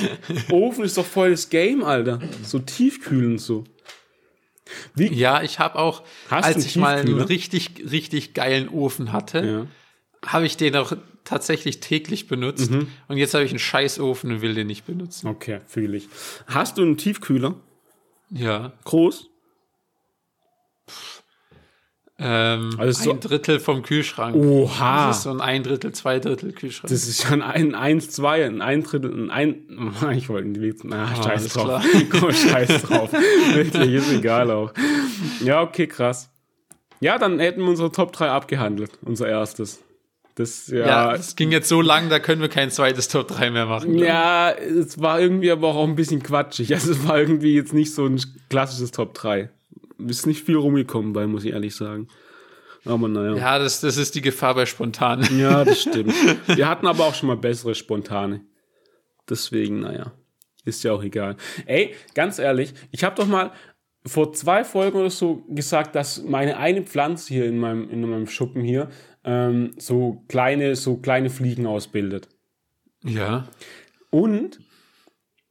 Ofen ist doch voll das Game, Alter. So tiefkühlen so. Wie? Ja, ich habe auch, Hast als ich mal einen richtig, richtig geilen Ofen hatte, Ja. habe ich den auch tatsächlich täglich benutzt. Mhm. Und jetzt habe ich einen Scheißofen und will den nicht benutzen. Okay, fühle ich. Hast du einen Tiefkühler? Ja. Groß? Ähm, Also so- ein Drittel vom Kühlschrank. Oha. Das ist so ein ein Drittel, zwei Drittel Kühlschrank. Das ist schon ein 1, 2, ein ein Drittel, ein ein. Ich wollte nicht. Na, scheiß Ah, alles drauf. Komm, scheiß drauf. Wirklich, ist egal auch. Ja, okay, krass. Ja, dann hätten wir unsere Top 3 abgehandelt. Unser erstes. Das, ja, ja. es ging jetzt so lang, da können wir kein zweites Top 3 mehr machen. glaub ich. Ja, es war irgendwie aber auch ein bisschen quatschig. Also es war irgendwie jetzt nicht so ein klassisches Top 3. Ist nicht viel rumgekommen bei, muss ich ehrlich sagen. Aber naja. Ja, das, das ist die Gefahr bei spontan. Ja, das stimmt. Wir hatten aber auch schon mal bessere spontane. Deswegen, naja, ist ja auch egal. Ey, ganz ehrlich, ich habe doch mal vor zwei Folgen oder so gesagt, dass meine eine Pflanze hier in meinem, in meinem Schuppen hier ähm, so kleine, so kleine Fliegen ausbildet. Ja. Und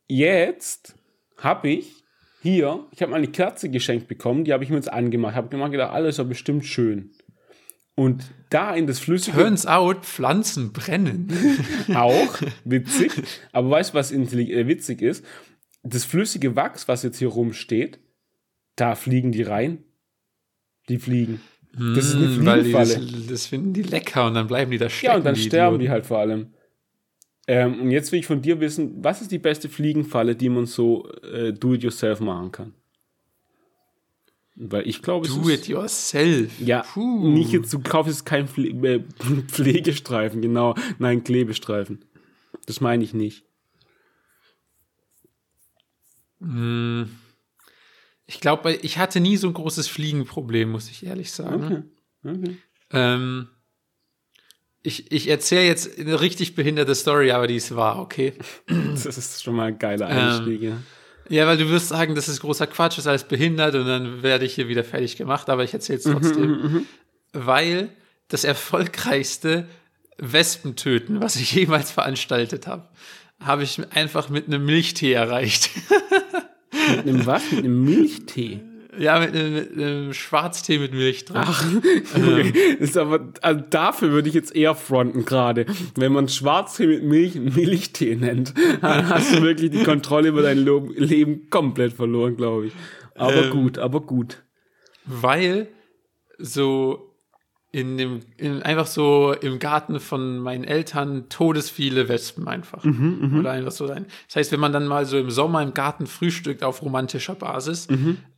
jetzt habe ich hier, ich habe mal eine Kerze geschenkt bekommen, die habe ich mir jetzt angemacht. Habe gemacht, gedacht, alles ist ja bestimmt schön. Und da in das flüssige Turns out, Pflanzen brennen. auch witzig, aber weißt du, was äh, witzig ist? Das flüssige Wachs, was jetzt hier rumsteht, da fliegen die rein. Die fliegen. Das ist eine Hm, Weil die das, Fliegenfalle. das finden die lecker und dann bleiben die da stecken. Ja, und dann sterben die Idioten. halt vor allem. Ähm, und jetzt will ich von dir wissen, was ist die beste Fliegenfalle, die man so äh, do-it-yourself machen kann? Weil ich glaube, es Do ist, it yourself. ja, Puh. nicht jetzt, du kaufst jetzt keinen Pfle äh, Pflegestreifen, genau, nein, Klebestreifen. Das meine ich nicht. Ich glaube, ich hatte nie so ein großes Fliegenproblem, muss ich ehrlich sagen. Okay. Ähm, ich ich erzähle jetzt eine richtig behinderte Story, aber die ist wahr, okay? Das ist schon mal ein geiler Einstieg, ja. Ja, weil du wirst sagen, das ist großer Quatsch, das ist alles behindert und dann werde ich hier wieder fertig gemacht, aber ich erzähle es trotzdem. weil das erfolgreichste Wespentöten, was ich jemals veranstaltet habe, habe ich einfach mit einem Milchtee erreicht. Mit einem was? Mit einem Milchtee. ja, mit einem, mit einem Schwarztee mit Milch drin. Ach, okay. ist aber, also dafür würde ich jetzt eher fronten gerade. Wenn man Schwarztee mit Milch Milchtee nennt, dann hast du wirklich die Kontrolle über dein Leben komplett verloren, glaube ich. Aber Ähm. gut, aber gut. weil so in dem, in, einfach so im Garten von meinen Eltern todesviele Wespen einfach. Oder einfach so sein. Das heißt, wenn man dann mal so im Sommer im Garten frühstückt auf romantischer Basis,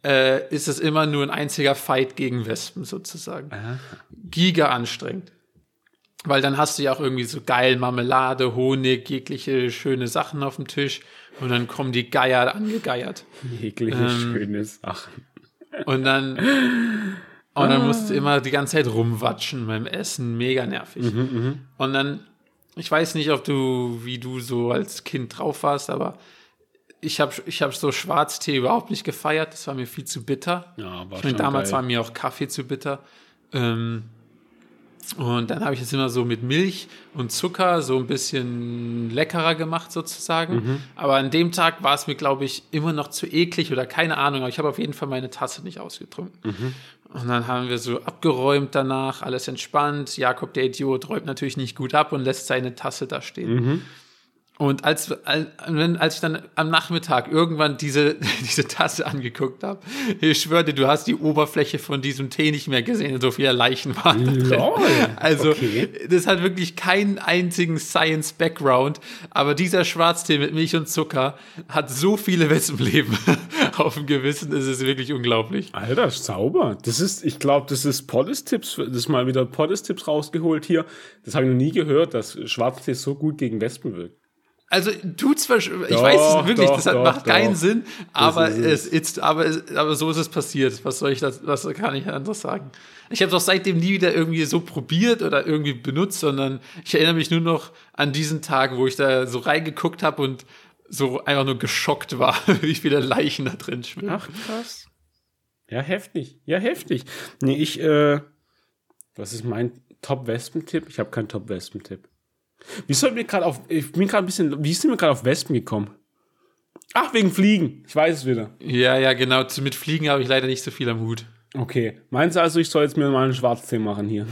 äh, ist es immer nur ein einziger Fight gegen Wespen sozusagen. Giga anstrengend. Weil dann hast du ja auch irgendwie so geil Marmelade, Honig, jegliche schöne Sachen auf dem Tisch und dann kommen die Geier angegeiert. Eklige, Ähm. schöne Sachen. Und dann, und dann musst du immer die ganze Zeit rumwatschen beim Essen, mega nervig. Und dann, ich weiß nicht, ob du, wie du so als Kind drauf warst, aber ich habe ich hab so Schwarztee überhaupt nicht gefeiert. Das war mir viel zu bitter. Ja, war ich meine, schon damals geil. war mir auch Kaffee zu bitter. Ähm, und dann habe ich es immer so mit Milch und Zucker so ein bisschen leckerer gemacht sozusagen. Mhm. Aber an dem Tag war es mir, glaube ich, immer noch zu eklig oder keine Ahnung. Aber ich habe auf jeden Fall meine Tasse nicht ausgetrunken. Mhm. Und dann haben wir so abgeräumt danach, alles entspannt. Jakob, der Idiot, räumt natürlich nicht gut ab und lässt seine Tasse da stehen. Mhm. Und als, als, ich dann am Nachmittag irgendwann diese, diese Tasse angeguckt habe, ich schwöre dir, du hast die Oberfläche von diesem Tee nicht mehr gesehen, so viele Leichen waren da drin. Lol. Also, Okay. das hat wirklich keinen einzigen Science-Background, aber dieser Schwarztee mit Milch und Zucker hat so viele Wespenleben auf dem Gewissen, es ist wirklich unglaublich. Alter, sauber. Das ist, ich glaube, das ist Poddes-Tipps, das ist mal wieder Poddes-Tipps rausgeholt hier. Das habe ich noch nie gehört, dass Schwarztee so gut gegen Wespen wirkt. Also tut zwar, ich weiß es wirklich, doch, das hat, doch, macht keinen doch. Sinn, aber ist es, ist, aber, es, aber so ist es passiert. Was soll ich das, was kann ich anderes sagen? Ich habe doch seitdem nie wieder irgendwie so probiert oder irgendwie benutzt, sondern ich erinnere mich nur noch an diesen Tag, wo ich da so reingeguckt habe und so einfach nur geschockt war, wie viele Leichen da drin schwimmen. Ach, krass. Ja, heftig. Ja, heftig. Nee, ich, äh, was ist mein Top-Wespen-Tipp? Ich habe keinen Top-Wespen-Tipp. Wie soll mir gerade auf, ich bin gerade ein bisschen, wie sind wir gerade auf Wespen gekommen? Ach, wegen Fliegen. Ich weiß es wieder. Ja, ja, genau. Mit Fliegen habe ich leider nicht so viel am Hut. Okay. Meinst du also, ich soll jetzt mir mal einen Schwarztee machen hier?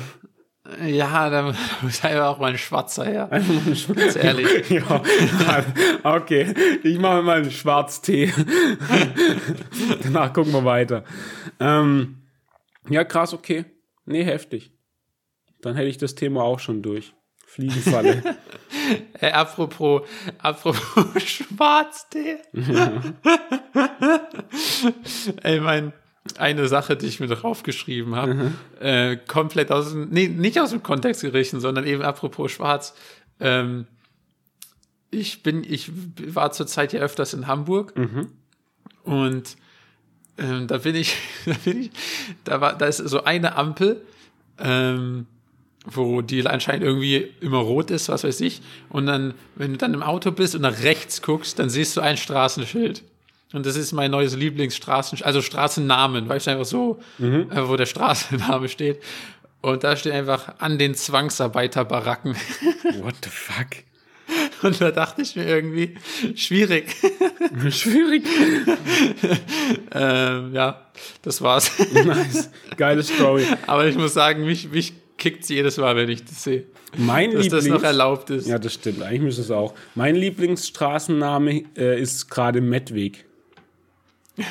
Ja, da muss einfach auch mal ein Schwarzer her. Ganz ehrlich. ja, okay. Ich mache mal einen Schwarztee. Danach gucken wir weiter. Ähm, ja, krass, okay. Nee, heftig. Dann hätte ich das Thema auch schon durch. Fliegenfalle. Hey, apropos, apropos Schwarztee. Ja. Ey, mein, eine Sache, die ich mir draufgeschrieben habe, mhm. äh, komplett aus dem, nee, nicht aus dem Kontext gerissen, sondern eben apropos Schwarz. Ähm, ich bin, ich war zurzeit ja öfters in Hamburg mhm. und ähm, da bin ich, da bin ich, da war, da ist so eine Ampel, ähm, wo die anscheinend irgendwie immer rot ist, was weiß ich. Und dann, wenn du dann im Auto bist und nach rechts guckst, dann siehst du ein Straßenschild. Und das ist mein neues Lieblingsstraßen, also Straßennamen, weißt du, einfach so, mhm. äh, wo der Straßenname steht. Und da steht einfach an den Zwangsarbeiterbaracken. What the fuck? Und da dachte ich mir irgendwie, schwierig. schwierig. ähm, ja, das war's. nice. Geile Story. Aber ich muss sagen, mich, mich kickt es jedes Mal, wenn ich das sehe. Mein dass Lieblings das noch erlaubt ist. Ja, das stimmt. Eigentlich müsste es auch. Mein Lieblingsstraßenname äh, ist gerade Mettweg.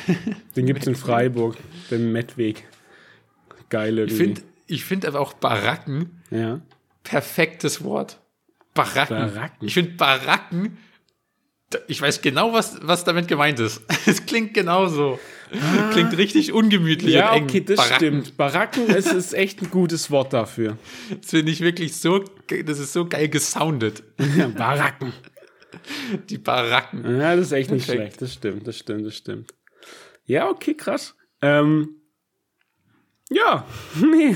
Den gibt es in Freiburg, den Mettweg. Geile. Ich finde ich find aber auch Baracken ja. perfektes Wort. Baracken. Baracken. Ich finde Baracken, ich weiß genau, was, was damit gemeint ist. Es klingt genauso. Klingt richtig ungemütlich. Ja, und eng. okay, das Baracken. stimmt. Baracken ist, ist echt ein gutes Wort dafür. Das finde ich wirklich so, das ist so geil gesoundet. Baracken. Die Baracken. Ja, das ist echt nicht Perfekt. schlecht. Das stimmt, das stimmt, das stimmt. Ja, okay, krass. Ähm, ja, nee.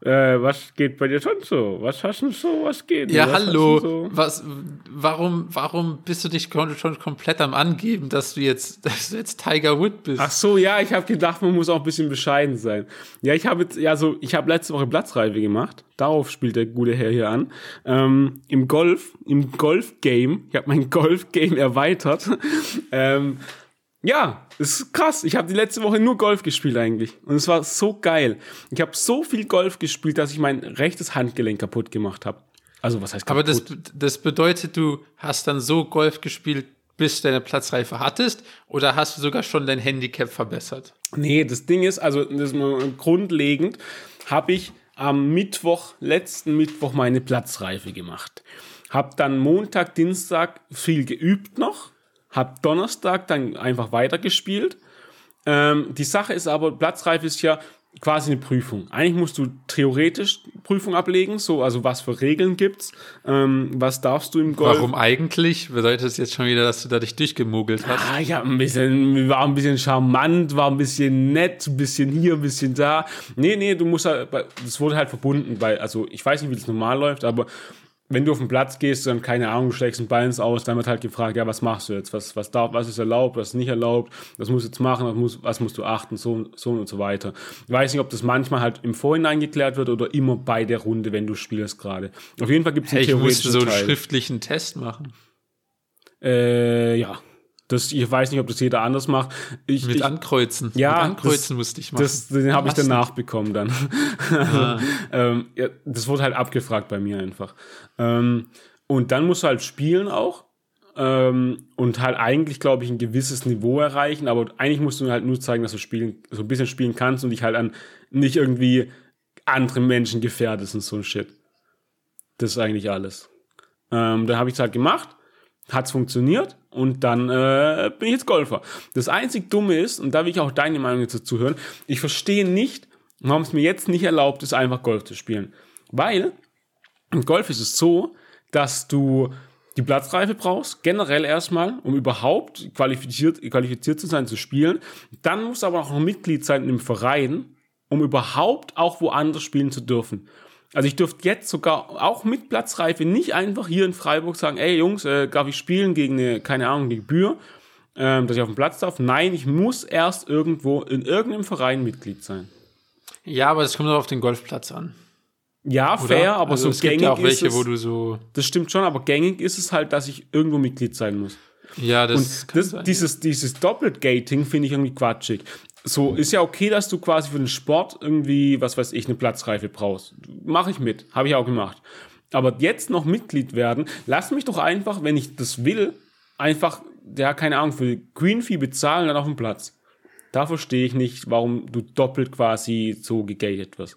Äh, was geht bei dir schon so? Was hast du so? Was geht? Ja, was hallo. So? Was, warum, warum bist du dich schon komplett am Angeben, dass du jetzt, dass du jetzt Tiger Wood bist? Ach so, ja, ich habe gedacht, man muss auch ein bisschen bescheiden sein. Ja, ich habe jetzt, ja, so, ich habe letzte Woche Platzreife gemacht. Darauf spielt der gute Herr hier an. Ähm, Im Golf, im Golf-Game, ich habe mein Golf-Game erweitert. ähm, ja, ist krass. Ich habe die letzte Woche nur Golf gespielt eigentlich. Und es war so geil. Ich habe so viel Golf gespielt, dass ich mein rechtes Handgelenk kaputt gemacht habe. Also was heißt kaputt? Aber das, das bedeutet, du hast dann so Golf gespielt, bis du deine Platzreife hattest? Oder hast du sogar schon dein Handicap verbessert? Nee, das Ding ist, also das ist grundlegend, habe ich am Mittwoch, letzten Mittwoch meine Platzreife gemacht. Hab dann Montag, Dienstag viel geübt noch hab Donnerstag dann einfach weitergespielt. Ähm, die Sache ist aber, Platzreif ist ja quasi eine Prüfung. Eigentlich musst du theoretisch Prüfung ablegen, so, also was für Regeln gibt's, ähm, was darfst du im Golf. Warum eigentlich? Bedeutet das jetzt schon wieder, dass du da dich durchgemogelt hast? Ah, ja, ein bisschen, war ein bisschen charmant, war ein bisschen nett, ein bisschen hier, ein bisschen da. Nee, nee, du musst halt, das wurde halt verbunden, weil, also ich weiß nicht, wie das normal läuft, aber wenn du auf den Platz gehst und keine Ahnung, schlägst einen Ball ins Aus, dann wird halt gefragt, ja, was machst du jetzt? Was, was darf, was ist erlaubt, was ist nicht erlaubt? Was musst du jetzt machen? Was, muss, was musst du achten? So, so und so weiter. Ich weiß nicht, ob das manchmal halt im Vorhinein geklärt wird oder immer bei der Runde, wenn du spielst gerade. Auf jeden Fall gibt es einen hey, ich musste so einen Teil. schriftlichen Test machen. Äh, ja. Das, ich weiß nicht, ob das jeder anders macht. Ich, Mit ich, Ankreuzen. Ja, Mit Ankreuzen das, musste ich machen. Das, den habe ich danach bekommen dann. Ah. ähm, ja, das wurde halt abgefragt bei mir einfach. Ähm, und dann musst du halt spielen auch. Ähm, und halt eigentlich, glaube ich, ein gewisses Niveau erreichen. Aber eigentlich musst du halt nur zeigen, dass du spielen, so ein bisschen spielen kannst und dich halt an nicht irgendwie andere Menschen gefährdest und so ein Shit. Das ist eigentlich alles. Ähm, dann habe ich es halt gemacht, hat's funktioniert und dann äh, bin ich jetzt Golfer. Das einzig Dumme ist, und da will ich auch deine Meinung dazu hören, ich verstehe nicht, warum es mir jetzt nicht erlaubt ist, einfach Golf zu spielen. Weil im Golf ist es so, dass du die Platzreife brauchst, generell erstmal, um überhaupt qualifiziert, qualifiziert zu sein, zu spielen. Dann musst du aber auch noch Mitglied sein im Verein, um überhaupt auch woanders spielen zu dürfen. Also ich dürfte jetzt sogar auch mit Platzreife nicht einfach hier in Freiburg sagen, ey Jungs, äh, darf ich spielen gegen eine, keine Ahnung, eine Gebühr, ähm, dass ich auf dem Platz darf. Nein, ich muss erst irgendwo in irgendeinem Verein Mitglied sein. Ja, aber es kommt auch auf den Golfplatz an. Ja, Oder? fair, aber also so es gängig gibt ja auch welche, ist es, wo du so. Das stimmt schon, aber gängig ist es halt, dass ich irgendwo Mitglied sein muss. Ja, das, Und das, sein, dieses, ja. dieses Doppelgating finde ich irgendwie quatschig. So ist ja okay, dass du quasi für den Sport irgendwie, was weiß ich, eine Platzreife brauchst. Mache ich mit, habe ich auch gemacht. Aber jetzt noch Mitglied werden, lass mich doch einfach, wenn ich das will, einfach, ja, keine Ahnung, für Green Fee bezahlen dann auf dem Platz. Da verstehe ich nicht, warum du doppelt quasi so gegated wirst.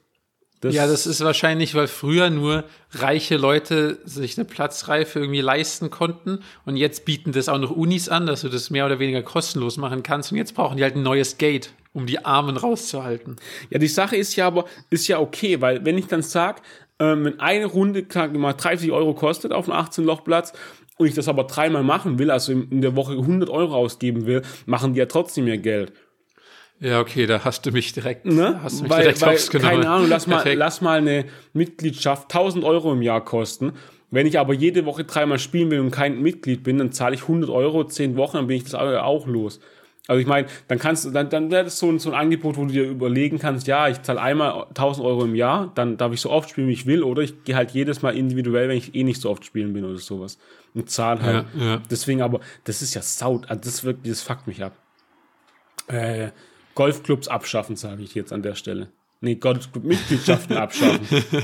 Das ja, das ist wahrscheinlich, weil früher nur reiche Leute sich eine Platzreife irgendwie leisten konnten und jetzt bieten das auch noch Unis an, dass du das mehr oder weniger kostenlos machen kannst und jetzt brauchen die halt ein neues Gate, um die Armen rauszuhalten. Ja, die Sache ist ja aber, ist ja okay, weil wenn ich dann sag, ähm, wenn eine Runde mal 30 Euro kostet auf einem 18-Loch-Platz und ich das aber dreimal machen will, also in der Woche 100 Euro ausgeben will, machen die ja trotzdem mehr Geld. Ja, okay, da hast du mich direkt, ne? hast du mich weil, direkt weil, Keine Ahnung, lass mal, lass mal eine Mitgliedschaft 1000 Euro im Jahr kosten. Wenn ich aber jede Woche dreimal spielen will und kein Mitglied bin, dann zahle ich 100 Euro, 10 Wochen, dann bin ich das auch los. Also ich meine, dann kannst du, dann, dann wäre das so ein, so ein Angebot, wo du dir überlegen kannst, ja, ich zahle einmal 1000 Euro im Jahr, dann darf ich so oft spielen, wie ich will, oder ich gehe halt jedes Mal individuell, wenn ich eh nicht so oft spielen bin oder sowas. Und zahle halt. Ja, ja. Deswegen aber, das ist ja saut, also das wirklich, das fuckt mich ab. Äh, Golfclubs abschaffen, sage ich jetzt an der Stelle. Nee, Golfclub-Mitgliedschaften abschaffen.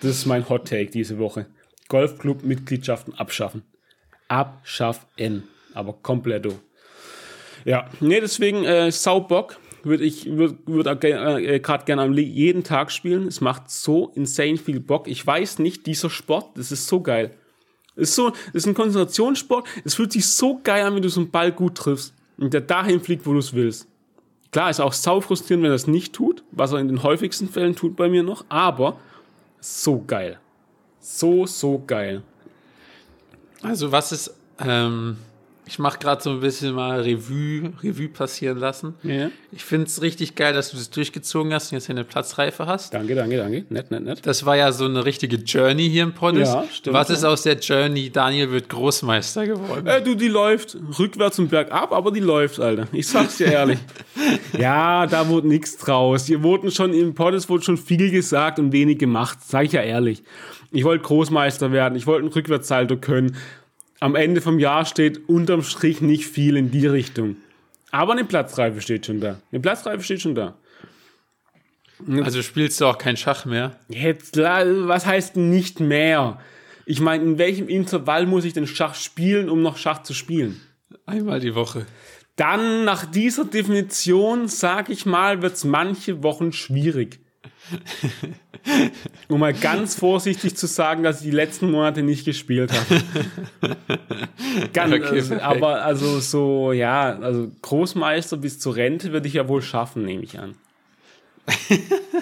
Das ist mein Hot Take diese Woche. Golfclub-Mitgliedschaften abschaffen. Abschaffen. Aber kompletto. Ja, nee, deswegen äh, sau Bock. Würde ich würde würd, äh, gerade gerne jeden Tag spielen. Es macht so insane viel Bock. Ich weiß nicht, dieser Sport, das ist so geil. Ist so, ist ein Konzentrationssport. Es fühlt sich so geil an, wenn du so einen Ball gut triffst und der dahin fliegt, wo du es willst. Klar, ist auch sau frustrierend, wenn er das nicht tut, was er in den häufigsten Fällen tut bei mir noch, aber so geil. So, so geil. Also, was ist, ähm, ich mache gerade so ein bisschen mal Revue, Revue passieren lassen. Ja. Ich finde es richtig geil, dass du das durchgezogen hast und jetzt hier eine Platzreife hast. Danke, danke, danke. Nett, nett, nett. Das war ja so eine richtige Journey hier im Podest. Ja, stimmt. Was ist aus der Journey? Daniel wird Großmeister geworden. Äh, du, die läuft rückwärts und bergab, aber die läuft, Alter. Ich sag's dir ehrlich. ja, da wurde nichts draus. Hier wurden schon im Podest wurde schon viel gesagt und wenig gemacht. Sag ich ja ehrlich. Ich wollte Großmeister werden. Ich wollte einen Rückwärtssalto können am Ende vom Jahr steht unterm Strich nicht viel in die Richtung. Aber eine Platzreife steht schon da. Eine Platzreife steht schon da. Also spielst du auch kein Schach mehr? Jetzt, was heißt nicht mehr? Ich meine, in welchem Intervall muss ich den Schach spielen, um noch Schach zu spielen? Einmal die Woche. Dann nach dieser Definition, sag ich mal, wird es manche Wochen schwierig. um mal ganz vorsichtig zu sagen, dass ich die letzten Monate nicht gespielt habe. ganz, okay, also, aber also so, ja, also Großmeister bis zur Rente würde ich ja wohl schaffen, nehme ich an.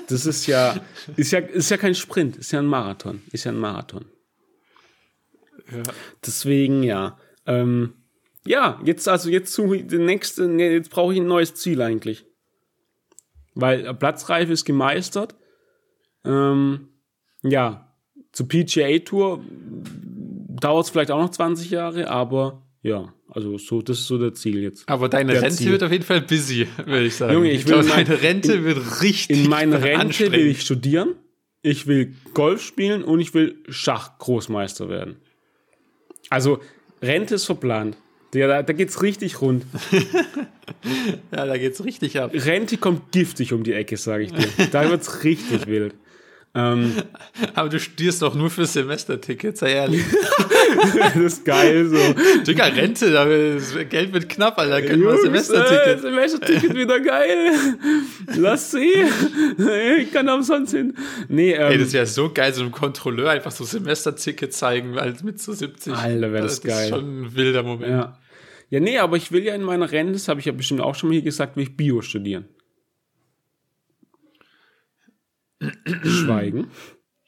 Das ist ja, ist ja, ist ja kein Sprint, ist ja ein Marathon, ist ja ein Marathon. Ja. Deswegen, ja. Ähm, ja, jetzt, also jetzt suche ich den nächsten, jetzt brauche ich ein neues Ziel eigentlich. Weil Platzreife ist gemeistert. Ähm, ja, zur PGA Tour dauert es vielleicht auch noch 20 Jahre, aber ja, also so, das ist so der Ziel jetzt. Aber deine der Rente Ziel. wird auf jeden Fall busy, würde ich sagen. Junge, ich, ich will glaube, meine Rente in, wird richtig. In meiner Rente will ich studieren, ich will Golf spielen und ich will Schachgroßmeister werden. Also Rente ist verplant. Ja, da, da geht's richtig rund. ja, da geht's richtig ab. Rente kommt giftig um die Ecke, sage ich dir. Da wird's richtig wild. Ähm, Aber du studierst doch nur fürs Semesterticket, sei ehrlich. das ist geil so. Digga, Rente, das Geld wird knapp, Alter. Können wir Semesterticket. Äh, Semesterticket wieder geil. Lass sie. Ich kann umsonst hin. Nee, ähm, Ey, das wäre so geil, so einem Kontrolleur einfach so Semesterticket zeigen, halt mit so 70. Alter, wäre das, das geil. Das ist schon ein wilder Moment. Ja. ja, nee, aber ich will ja in meiner Rente, das habe ich ja bestimmt auch schon mal hier gesagt, will ich Bio studieren. Schweigen.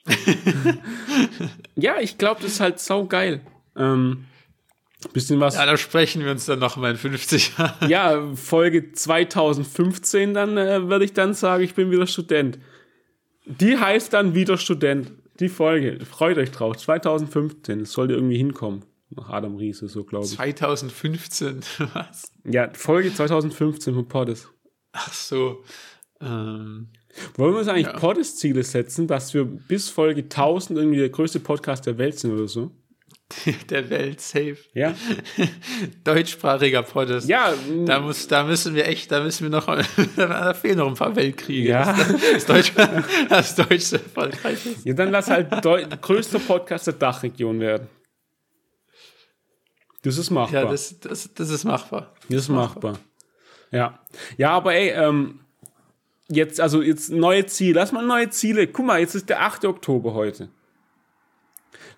ja, ich glaube, das ist halt sau geil. Ähm, bisschen was. Ja, da sprechen wir uns dann noch mal in 50 Jahren. Ja, Folge 2015, dann äh, werde ich dann sagen, ich bin wieder Student. Die heißt dann wieder Student. Die Folge. Freut euch drauf. 2015. Es sollte irgendwie hinkommen. Nach Adam Riese, so glaube ich. 2015, was? Ja, Folge 2015 von Poddes. Ach so. Ähm. Wollen wir uns eigentlich ja. Podest-Ziele setzen, dass wir bis Folge 1000 irgendwie der größte Podcast der Welt sind oder so? der Welt safe. Ja. Deutschsprachiger Podcast. Ja, Da, muss, da müssen wir echt, da müssen wir noch, da fehlen noch ein paar Weltkriege. Ja. Das, Deutsch, das deutsche ist. ja, dann lass halt Deu größter Podcast der Dachregion werden. Das ist machbar. Ja, das, das, das ist machbar. Das ist machbar. Ja. Ja, aber ey, ähm, jetzt, also jetzt neue Ziele. Lass mal neue Ziele. Guck mal, jetzt ist der 8. Oktober heute.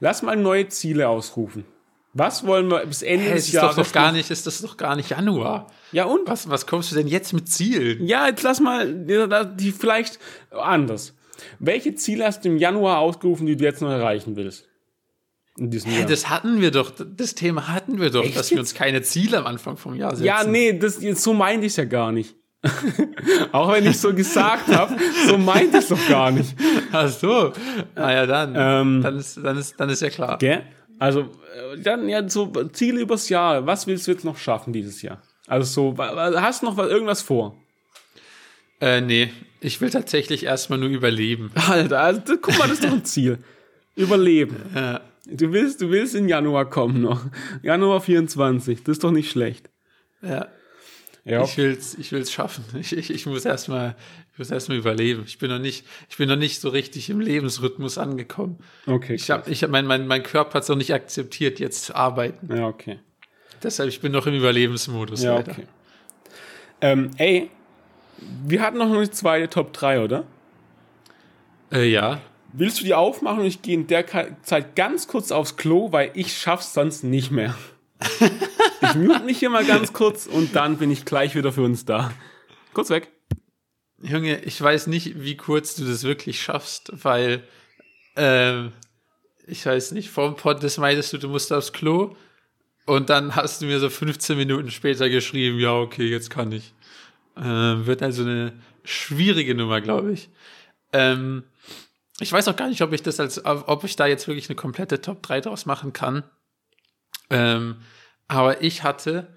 Lass mal neue Ziele ausrufen. Was wollen wir bis Ende Hä, des es ist doch, Jahres? doch gar nicht, ist das doch gar nicht Januar. ja, und? Was, was kommst du denn jetzt mit Zielen? Ja, jetzt lass mal die, vielleicht anders. Welche Ziele hast du im Januar ausgerufen, die du jetzt noch erreichen willst? In diesem Jahr. das hatten wir doch, das Thema hatten wir doch, Echt dass wir uns keine Ziele am Anfang vom Jahr setzen. Ja, nee, das, so meinte ich ja gar nicht. Auch wenn ich so gesagt habe, so meinte ich doch gar nicht. Ach so. Na ja, dann. Ähm. dann, ist, dann, ist, dann ist ja klar. Gell? Also, äh, dann ja so Ziele übers Jahr. Was willst du jetzt noch schaffen dieses Jahr? Also so, hast du noch was- irgendwas vor? Äh, nee, ich will tatsächlich erstmal nur überleben. Alter, also, das- guck mal, das ist doch ein Ziel. Überleben. Ja. Du willst, du willst in Januar kommen noch. Januar 24, das ist doch nicht schlecht. Ja. Ja, Ich will's, ich will's schaffen. Ich, ich, ich muss erstmal, ich muss erstmal überleben. Ich bin noch nicht, ich bin noch nicht so richtig im Lebensrhythmus angekommen. okay. Ich habe, ich mein, mein, mein Körper hat es noch nicht akzeptiert, jetzt zu arbeiten. Ja, okay. Deshalb, ich bin noch im Überlebensmodus. Ja, leider. okay. Ähm, ey, wir hatten noch eine zweite Top 3, oder? Äh, ja. Willst du die aufmachen und ich gehe in der Zeit ganz kurz aufs Klo, weil ich schaff's sonst nicht mehr. ich mute mich hier mal ganz kurz und dann bin ich gleich wieder für uns da. Kurz weg. Junge, ich weiß nicht, wie kurz du das wirklich schaffst, weil, ähm, ich weiß nicht, vorm Pod, das meintest du, du musst aufs Klo und dann hast du mir so 15 Minuten später geschrieben, ja, okay, jetzt kann ich. Ähm, wird also eine schwierige Nummer, glaube ich. Ähm, ich weiß auch gar nicht, ob ich das als, ob ich da jetzt wirklich eine komplette Top 3 draus machen kann. Ähm, aber ich hatte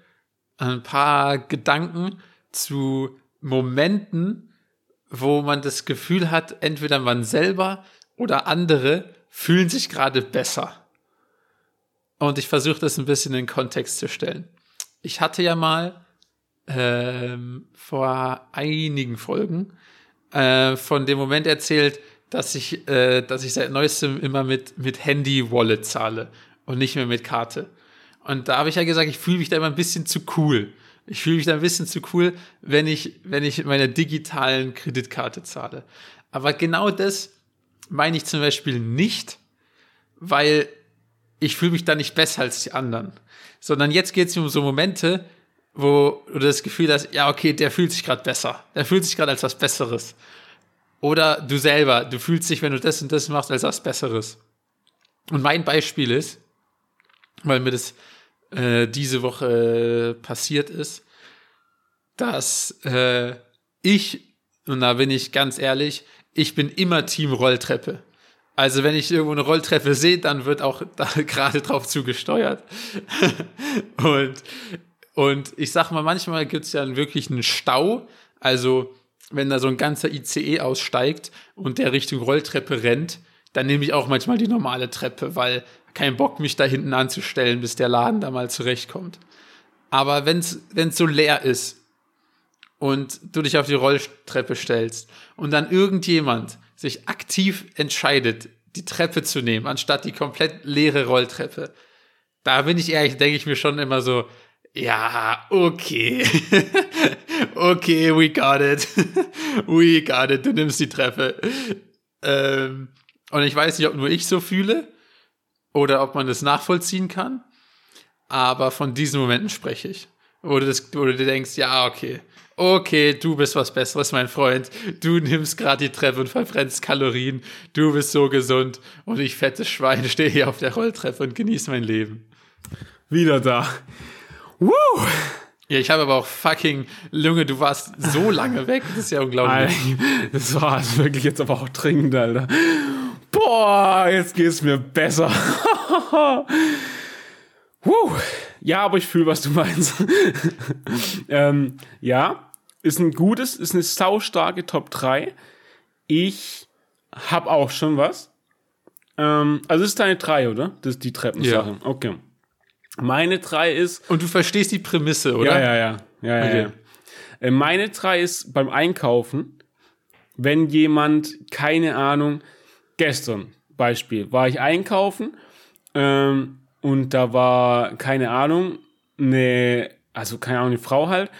ein paar Gedanken zu Momenten, wo man das Gefühl hat, entweder man selber oder andere fühlen sich gerade besser. Und ich versuche das ein bisschen in Kontext zu stellen. Ich hatte ja mal ähm, vor einigen Folgen äh, von dem Moment erzählt, dass ich, äh, dass ich seit neuestem immer mit, mit Handy-Wallet zahle und nicht mehr mit Karte. Und da habe ich ja gesagt, ich fühle mich da immer ein bisschen zu cool. Ich fühle mich da ein bisschen zu cool, wenn ich, wenn ich mit meiner digitalen Kreditkarte zahle. Aber genau das meine ich zum Beispiel nicht, weil ich fühle mich da nicht besser als die anderen. Sondern jetzt geht es um so Momente, wo du das Gefühl hast, ja, okay, der fühlt sich gerade besser. Der fühlt sich gerade als was Besseres. Oder du selber, du fühlst dich, wenn du das und das machst, als was Besseres. Und mein Beispiel ist, weil mir das äh, diese Woche äh, passiert ist, dass äh, ich, und da bin ich ganz ehrlich, ich bin immer Team Rolltreppe. Also wenn ich irgendwo eine Rolltreppe sehe, dann wird auch da gerade drauf zugesteuert. und, und ich sag mal, manchmal gibt es ja wirklich einen Stau. Also wenn da so ein ganzer ICE aussteigt und der Richtung Rolltreppe rennt, dann nehme ich auch manchmal die normale Treppe, weil kein Bock, mich da hinten anzustellen, bis der Laden da mal zurechtkommt. Aber wenn es so leer ist und du dich auf die Rolltreppe stellst und dann irgendjemand sich aktiv entscheidet, die Treppe zu nehmen, anstatt die komplett leere Rolltreppe, da bin ich ehrlich, denke ich mir schon immer so, ja, okay. okay, we got it. we got it. Du nimmst die Treppe. Ähm, und ich weiß nicht, ob nur ich so fühle oder ob man das nachvollziehen kann. Aber von diesen Momenten spreche ich. Wo du, das, wo du denkst, ja, okay. Okay, du bist was Besseres, mein Freund. Du nimmst gerade die Treppe und verbrennst Kalorien. Du bist so gesund. Und ich, fettes Schwein, stehe hier auf der Rolltreppe und genieße mein Leben. Wieder da. Woo! Ja, ich habe aber auch fucking Lunge, du warst so lange weg. Das ist ja unglaublich. Das war wirklich jetzt aber auch dringend, Alter. Boah, jetzt geht's mir besser. Ja, aber ich fühle, was du meinst. ähm, ja, ist ein gutes, ist eine saustarke Top 3. Ich hab auch schon was. Ähm, also ist deine drei, oder? Das ist die Treppensache. Ja. Okay. Meine drei ist. Und du verstehst die Prämisse, oder? Ja, ja, ja. ja, ja, Okay. ja. Äh, Meine drei ist beim Einkaufen, wenn jemand, keine Ahnung, gestern Beispiel, war ich einkaufen ähm, und da war, keine Ahnung, eine, also keine Ahnung, eine Frau halt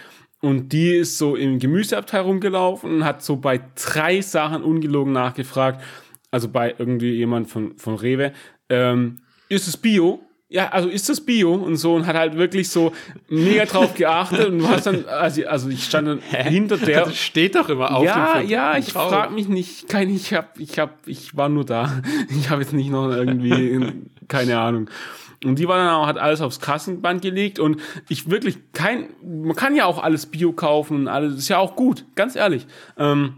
und die ist so im Gemüseabteil rumgelaufen und hat so bei drei Sachen ungelogen nachgefragt, also bei irgendwie jemand von, von Rewe, ähm, ist es Bio? Ja, also ist das Bio und so und hat halt wirklich so mega drauf geachtet und du hast dann, also, also ich stand dann hinter der. Das steht doch immer auf ja, ja, ich frage mich nicht, kein, ich hab, ich hab, ich war nur da. Ich habe jetzt nicht noch irgendwie, keine Ahnung. Und die war dann auch, hat alles aufs Kassenband gelegt und ich wirklich kein, man kann ja auch alles Bio kaufen und alles, ist ja auch gut, ganz ehrlich. Ähm,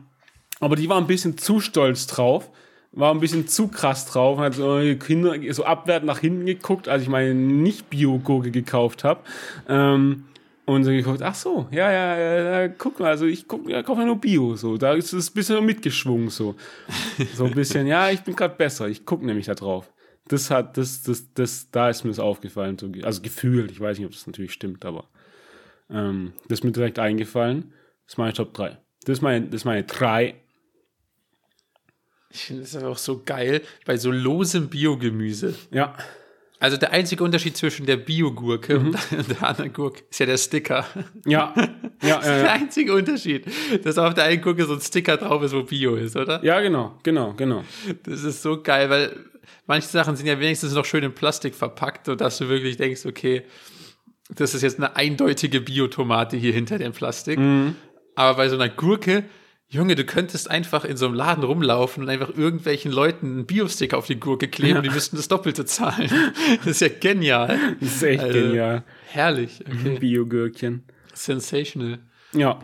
aber die war ein bisschen zu stolz drauf, war ein bisschen zu krass drauf und hat so, Kinder, so abwertend nach hinten geguckt, als ich meine Nicht-Bio-Gurke gekauft habe. Ähm, und so geguckt, ach so, ja, ja, ja, ja guck mal, also ich guck, ja, kaufe ja nur Bio, so, da ist es ein bisschen mitgeschwungen, so. So ein bisschen, ja, ich bin gerade besser, ich gucke nämlich da drauf. Das hat, das, das, das, da ist mir das aufgefallen, so, also gefühlt, ich weiß nicht, ob das natürlich stimmt, aber ähm, das ist mir direkt eingefallen. Das ist meine Top 3. Das ist meine, das ist meine 3. Ich finde das auch so geil bei so losem Biogemüse. Ja. Also der einzige Unterschied zwischen der Biogurke Mhm. und der anderen Gurke ist ja der Sticker. Ja. Ja, Das ist der einzige Unterschied, dass auf der einen Gurke so ein Sticker drauf ist, wo Bio ist, oder? ja, genau, genau, genau. Das ist so geil, weil manche Sachen sind ja wenigstens noch schön in Plastik verpackt, sodass du wirklich denkst, okay, das ist jetzt eine eindeutige Biotomate hier hinter dem Plastik. Mhm. Aber bei so einer Gurke, Junge, du könntest einfach in so einem Laden rumlaufen und einfach irgendwelchen Leuten einen Biosticker auf die Gurke kleben und die müssten das Doppelte zahlen. Das ist ja genial. Das ist echt Also, genial. Herrlich. Okay. Bio-Gürkchen. Sensational. Ja.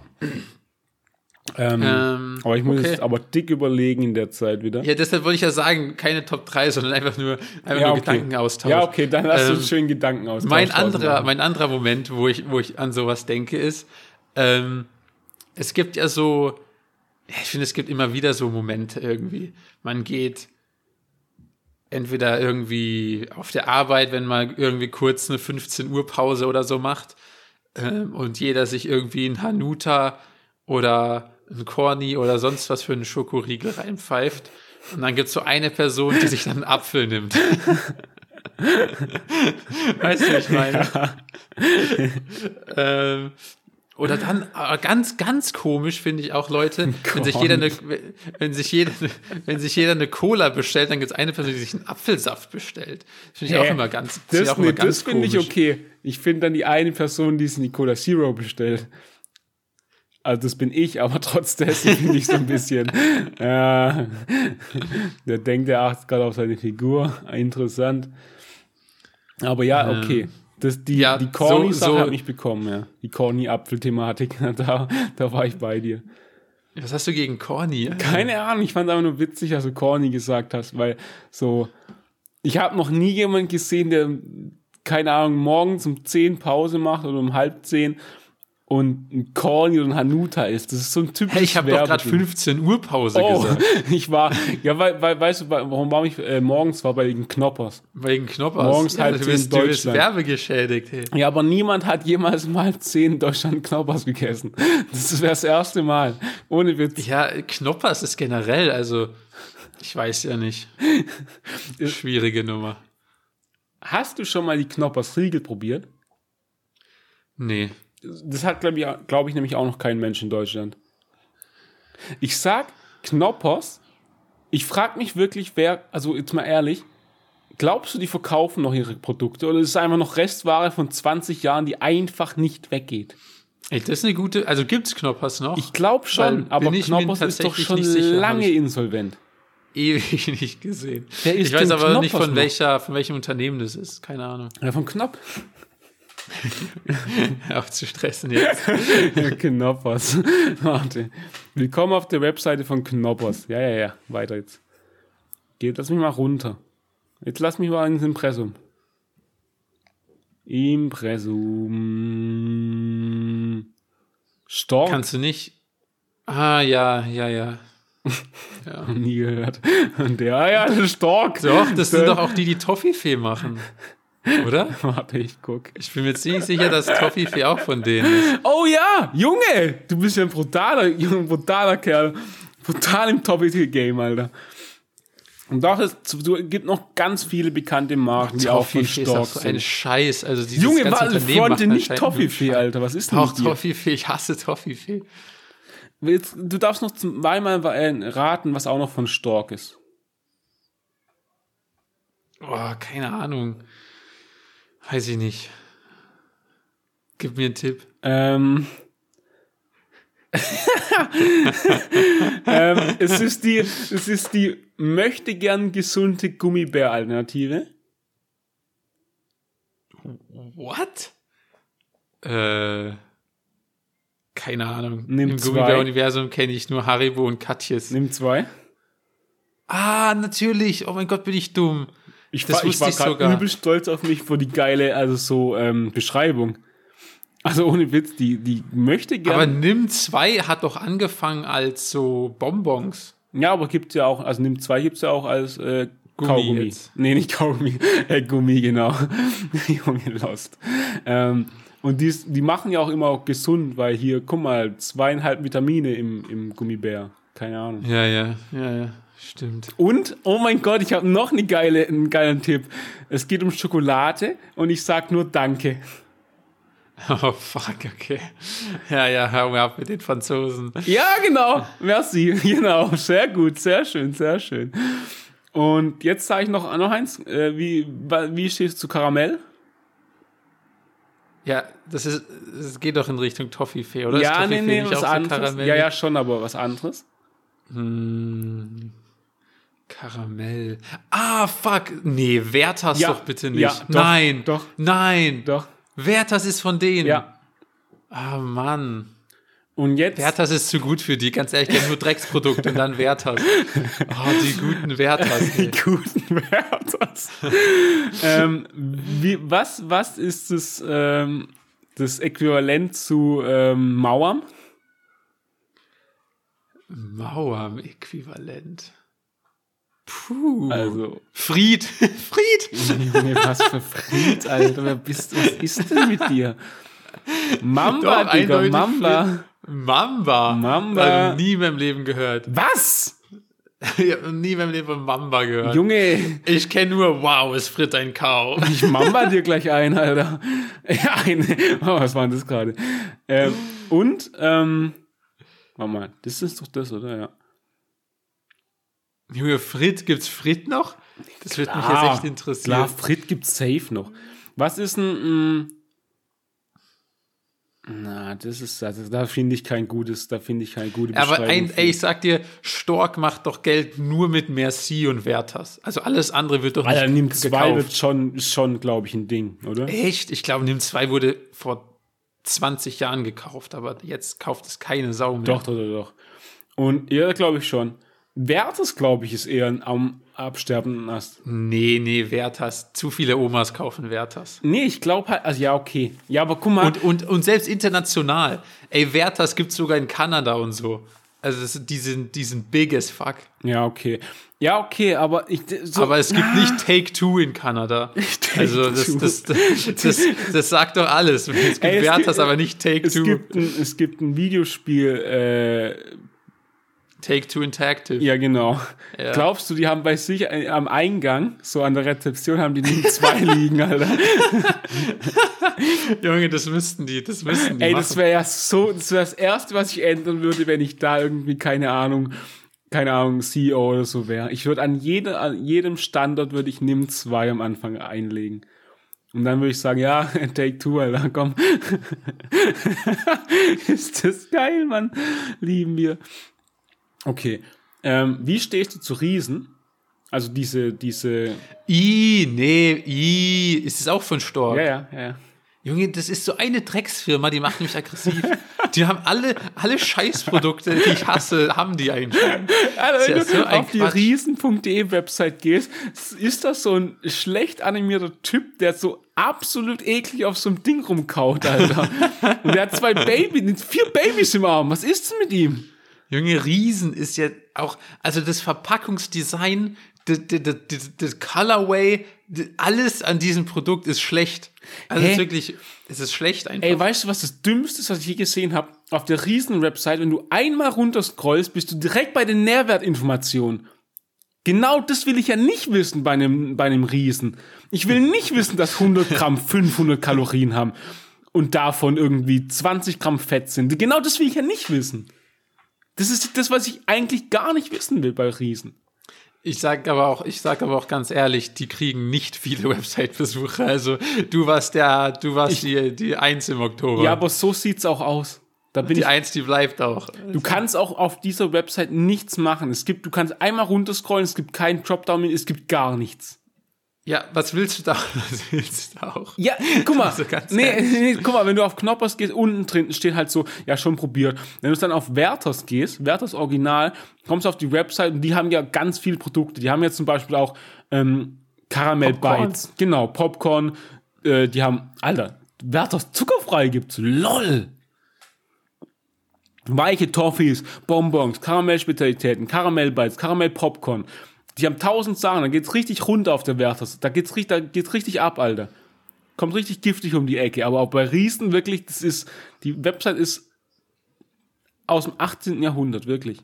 Ähm, Ähm, aber ich muss okay. jetzt aber dick überlegen in der Zeit wieder. Ja, deshalb wollte ich ja sagen, keine Top 3, sondern einfach nur, einfach Ja, nur okay. Gedankenaustausch. Ja, okay, dann lass Ähm, uns schön Gedanken aus. Mein anderer, mein anderer Moment, wo ich, wo ich an sowas denke, ist, ähm, es gibt ja so, ja, ich finde, es gibt immer wieder so Momente irgendwie. Man geht entweder irgendwie auf der Arbeit, wenn man irgendwie kurz eine 15 Uhr Pause oder so macht ähm, und jeder sich irgendwie ein Hanuta oder ein Corny oder sonst was für einen Schokoriegel reinpfeift. Und dann gibt es so eine Person, die sich dann einen Apfel nimmt. weißt du, wie ich meine? ähm, oder dann, aber ganz, ganz komisch finde ich auch Leute, wenn sich jeder eine, wenn sich jeder, wenn sich jeder eine Cola bestellt, dann gibt es eine Person, die sich einen Apfelsaft bestellt. Das finde ich auch Hä? immer ganz, Das, immer nee, das finde ich okay. Ich finde dann die eine Person, die sich die Cola Zero bestellt. Also das bin ich, aber trotzdem finde ich so ein bisschen. ja, der denkt, der achtet gerade auf seine Figur. Interessant. Aber ja, okay. Das, die, ja, die Corny-Sache so- so- hat mich bekommen, ja. Die Corny-Apfel-Thematik, da, da war ich bei dir. Was hast du gegen Corny? Keine Ahnung, ich fand es einfach nur witzig, als du Corny gesagt hast, weil so, ich habe noch nie jemanden gesehen, der, keine Ahnung, morgens um 10 Pause macht oder um halb 10 und ein Corny oder ein Hanuta ist. Das ist so ein typisches Hey, ich habe doch gerade Werbeding. 15 Uhr Pause Oh, gesagt. ich war, ja, weil, weil, weißt du, warum war ich äh, morgens war bei den Knoppers. Wegen Knoppers. Morgens halb du zehn bist, du bist Deutschland. werbegeschädigt. Hey. Ja, aber niemand hat jemals halb 10 in Deutschland Knoppers gegessen. Das wäre das erste Mal. Ohne Witz. Ja, Knoppers ist generell, also ich weiß ja nicht. Schwierige Nummer. Hast du schon mal die Knoppers Riegel probiert? Nee. Das hat, glaube ich, glaub ich, nämlich auch noch kein Mensch in Deutschland. Ich sag Knoppers, ich frage mich wirklich, wer, also jetzt mal ehrlich, glaubst du, die verkaufen noch ihre Produkte oder ist es einfach noch Restware von 20 Jahren, die einfach nicht weggeht? Ey, das ist eine gute, also gibt's Knoppers noch? Ich glaube schon, Weil aber Knoppers ist doch schon nicht sicher, lange insolvent. ewig nicht gesehen. Ich weiß aber nicht Knoppers von noch? welcher, von welchem Unternehmen das ist. Keine Ahnung. Ja, von Knopp. Auf zu stressen jetzt. Ja, Knoppers. Warte. Willkommen auf der Webseite von Knoppers. Ja, ja, ja. Weiter jetzt. Geht, lass mich mal runter. Jetzt lass mich mal ins Impressum. Impressum. Stork. Kannst du nicht. Ah, ja, ja, ja. Ja. Nie gehört. Und der, ah ja, der Stork. Doch, das sind doch auch die, die Toffifee machen. Oder? Warte, ich guck. Ich bin mir ziemlich sicher, dass Toffifee auch von denen ist. Oh ja, Junge, du bist ja ein brutaler, ein brutaler Kerl. Brutal im Topic-Game, Alter. Und doch, es gibt noch ganz viele bekannte Marken, die auch von Toffifee ist Stork so ein sind. Scheiß. Also dieses Junge, ganze macht nicht Toffifee. Alter. Was ist denn Auch? Toffifee, ich hasse Toffifee. Jetzt, du darfst noch zweimal äh, raten, was auch noch von Stork ist. Oh, keine Ahnung. Weiß ich nicht. Gib mir einen Tipp. Ähm, ähm, es ist die, es ist die möchte gern gesunde Gummibär-Alternative. What? Äh, keine Ahnung. Nimm Im. Gummibär-Universum kenne ich nur Haribo und Katjes. Nimm zwei. Ah, natürlich. Oh mein Gott, bin ich dumm. Ich Das war, ich war gerade übel stolz auf mich für die geile, also so ähm, Beschreibung. Also ohne Witz, die, die möchte Aber gern. Nimm 2 hat doch angefangen als so Bonbons. ja, aber gibt's ja auch, also Nimm zwei gibt's ja auch als äh, Gummi Kaugummi. jetzt. Nee, nicht Kaugummi, äh, Gummi, genau. Junge, lost. Ähm, und die, die machen ja auch immer auch gesund, weil hier, guck mal, zweieinhalb Vitamine im, im Gummibär. Keine Ahnung. Ja, ja, ja, ja. Stimmt. Und, oh mein Gott, ich habe noch eine geile, einen geilen Tipp. Es geht um Schokolade und ich sag nur Danke. Oh, fuck, okay. Ja, ja, hör mir ab mit den Franzosen. Ja, genau. Merci. Genau. Sehr gut. Sehr schön. Sehr schön. Und jetzt sage ich noch, noch eins. Äh, wie, wie stehst du zu Karamell? Ja, das ist, es geht doch in Richtung Toffifee, oder? ja, ist nee, nee, nicht was anderes. Karamell? ja, ja, schon, aber was anderes. Hm, Karamell. Ah, fuck. Nee, Werthas Ja, doch bitte nicht. ja, doch, Nein. doch. Nein. Doch. Werthas ist von denen. Ja. Ah, Mann. Und jetzt. Werthas ist zu gut für die. Ganz ehrlich, die haben nur Drecksprodukte und dann Werthas. Oh, die guten Werthas. ey. Die guten Werthers. ähm, wie, was, was ist das, ähm, das Äquivalent zu ähm, Mauern? Mauern-Äquivalent. Puh. Also, Fried. Fried. Junge, was für Fried, Alter. Wer bist du? Was ist denn mit dir? Mamba, Doch, Digga, Mamba. Mamba. Mamba. Also nie in meinem Leben gehört. Was? Ich habe nie in meinem Leben von Mamba gehört. Junge, Ich kenne nur, wow, es fritt ein Kau. ich Mamba dir gleich ein, Alter. Ja, ein, oh, was war denn das gerade? Ähm, und, ähm, warte mal, das ist doch das, oder? Ja. Junge, Frit, gibt's Frit noch? Das wird mich jetzt echt interessieren. Klar, Frit gibt's safe noch. Was ist ein, mh, na, das ist, also, da finde ich kein gutes, da finde ich keine gute Aber ein, ey, ich sag dir, Stork macht doch Geld nur mit Merci und Werthas. Also alles andere wird doch nicht Alter, nimm zwei gekauft. wird schon, schon, glaube ich, ein Ding, oder? Echt? Ich glaube, Nimm 2 wurde vor 20 Jahren gekauft, aber jetzt kauft es keine Sau mehr. Doch, doch, doch, doch. Und ja, glaube ich schon. Wertes, glaube ich, ist eher am absterbenden Ast. Nee, nee, Werthas. Zu viele Omas kaufen Werthas. Nee, ich glaube halt, also ja, okay. Ja, aber guck mal. Und, und, und selbst international. Ey, Werthas gibt's sogar in Kanada und so. Also das, die, sind, die sind big as fuck. ja, okay. Ja, okay, aber ich. So, Aber es gibt nicht Take Two in Kanada. Take also das, Two. das, das, das, sagt doch alles. Es gibt Ey, es Werthas, gibt- aber nicht Take es Two. gibt, ein, es gibt ein Videospiel, äh, Take Two Interactive. ja, genau. Ja. Glaubst du, die haben bei sich äh, am Eingang, so an der Rezeption, haben die nicht zwei liegen, Alter? Junge, das müssten die, das müssten die Ey, machen. das wäre ja so, das wäre das Erste, was ich ändern würde, wenn ich da irgendwie, keine Ahnung, keine Ahnung, CEO oder so wäre. Ich würde an, jede, an jedem Standort würde ich NIM 2 am Anfang einlegen. Und dann würde ich sagen, ja, take two, Alter, komm. Ist das geil, Mann. Lieben wir. Okay. Ähm, wie stehst du zu Riesen? Also diese, diese, I, nee, I, ist es auch von Stork? ja, ja, ja. Junge, das ist so eine Drecksfirma, die macht mich aggressiv. die haben alle, alle Scheißprodukte, die ich hasse, haben die eigentlich. Also, wenn du ja so ein auf die riesen.de Website gehst, ist das so ein schlecht animierter Typ, der so absolut eklig auf so einem Ding rumkaut, Alter. Und der hat zwei Babys, vier Babys im Arm. Was ist denn mit ihm? Junge, Riesen ist ja auch, also das Verpackungsdesign, das, Colorway, alles an diesem Produkt ist schlecht. Also Hä? es ist wirklich, es ist schlecht einfach. Ey, weißt du, was das Dümmste ist, was ich je gesehen habe? Auf der Riesen-Website, wenn du einmal runterscrollst, bist du direkt bei den Nährwertinformationen. Genau das will ich ja nicht wissen bei einem, bei einem Riesen. Ich will nicht wissen, dass 100 Gramm 500 Kalorien haben und davon irgendwie 20 Gramm Fett sind. Genau das will ich ja nicht wissen. Das ist das, was ich eigentlich gar nicht wissen will bei Riesen. Ich sag aber auch, ich sag aber auch ganz ehrlich, die kriegen nicht viele Website-Besucher. Also du warst der, du warst die, die Eins im Oktober. Ja, aber so sieht's auch aus. Da bin die ich Eins, die bleibt auch. Du kannst auch auf dieser Website nichts machen. Es gibt, du kannst einmal runterscrollen, es gibt keinen Dropdown, es gibt gar nichts. Ja, was willst du da? Was willst du da auch? Ja, guck mal. Also nee, nee, guck mal, wenn du auf Knoppers gehst, unten drin steht halt so, ja, schon probiert. Wenn du dann auf Werthers gehst, Werthers Original, kommst du auf die Website und die haben ja ganz viele Produkte. Die haben jetzt zum Beispiel auch ähm, Karamell Popcorn. Bites. Genau, Popcorn. Äh, die haben, Alter, Werthers zuckerfrei gibt's. LOL! Weiche Toffees, Bonbons, Karamellspezialitäten, Karamellbites, Karamellpopcorn. Die haben tausend Sachen, da geht's richtig runter auf der Werthers. Da geht's, richtig- da geht's richtig ab, Alter. Kommt richtig giftig um die Ecke. Aber auch bei Riesen wirklich, das ist, die Website ist aus dem 18. Jahrhundert, wirklich.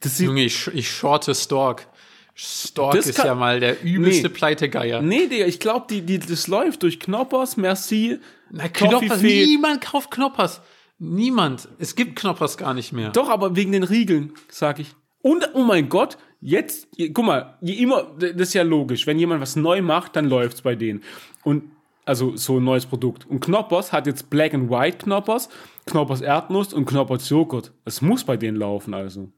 Das Junge, ich, ich shorte Stork. Stork Das ist ja mal der übelste Nee. Pleitegeier. nee, Digga, ich glaube, die, die, das läuft durch Knoppers, Merci, Na, Knoppers, niemand kauft Knoppers. Niemand. Es gibt Knoppers gar nicht mehr. Doch, aber wegen den Riegeln, sag ich. Und, oh mein Gott, jetzt, je- guck mal, je immer, das ist ja logisch, wenn jemand was neu macht, dann läuft's bei denen. Und, also, so ein neues Produkt. Und Knoppers hat jetzt Black and White Knoppers, Knoppers Erdnuss und Knoppers Joghurt. Es muss bei denen laufen, also.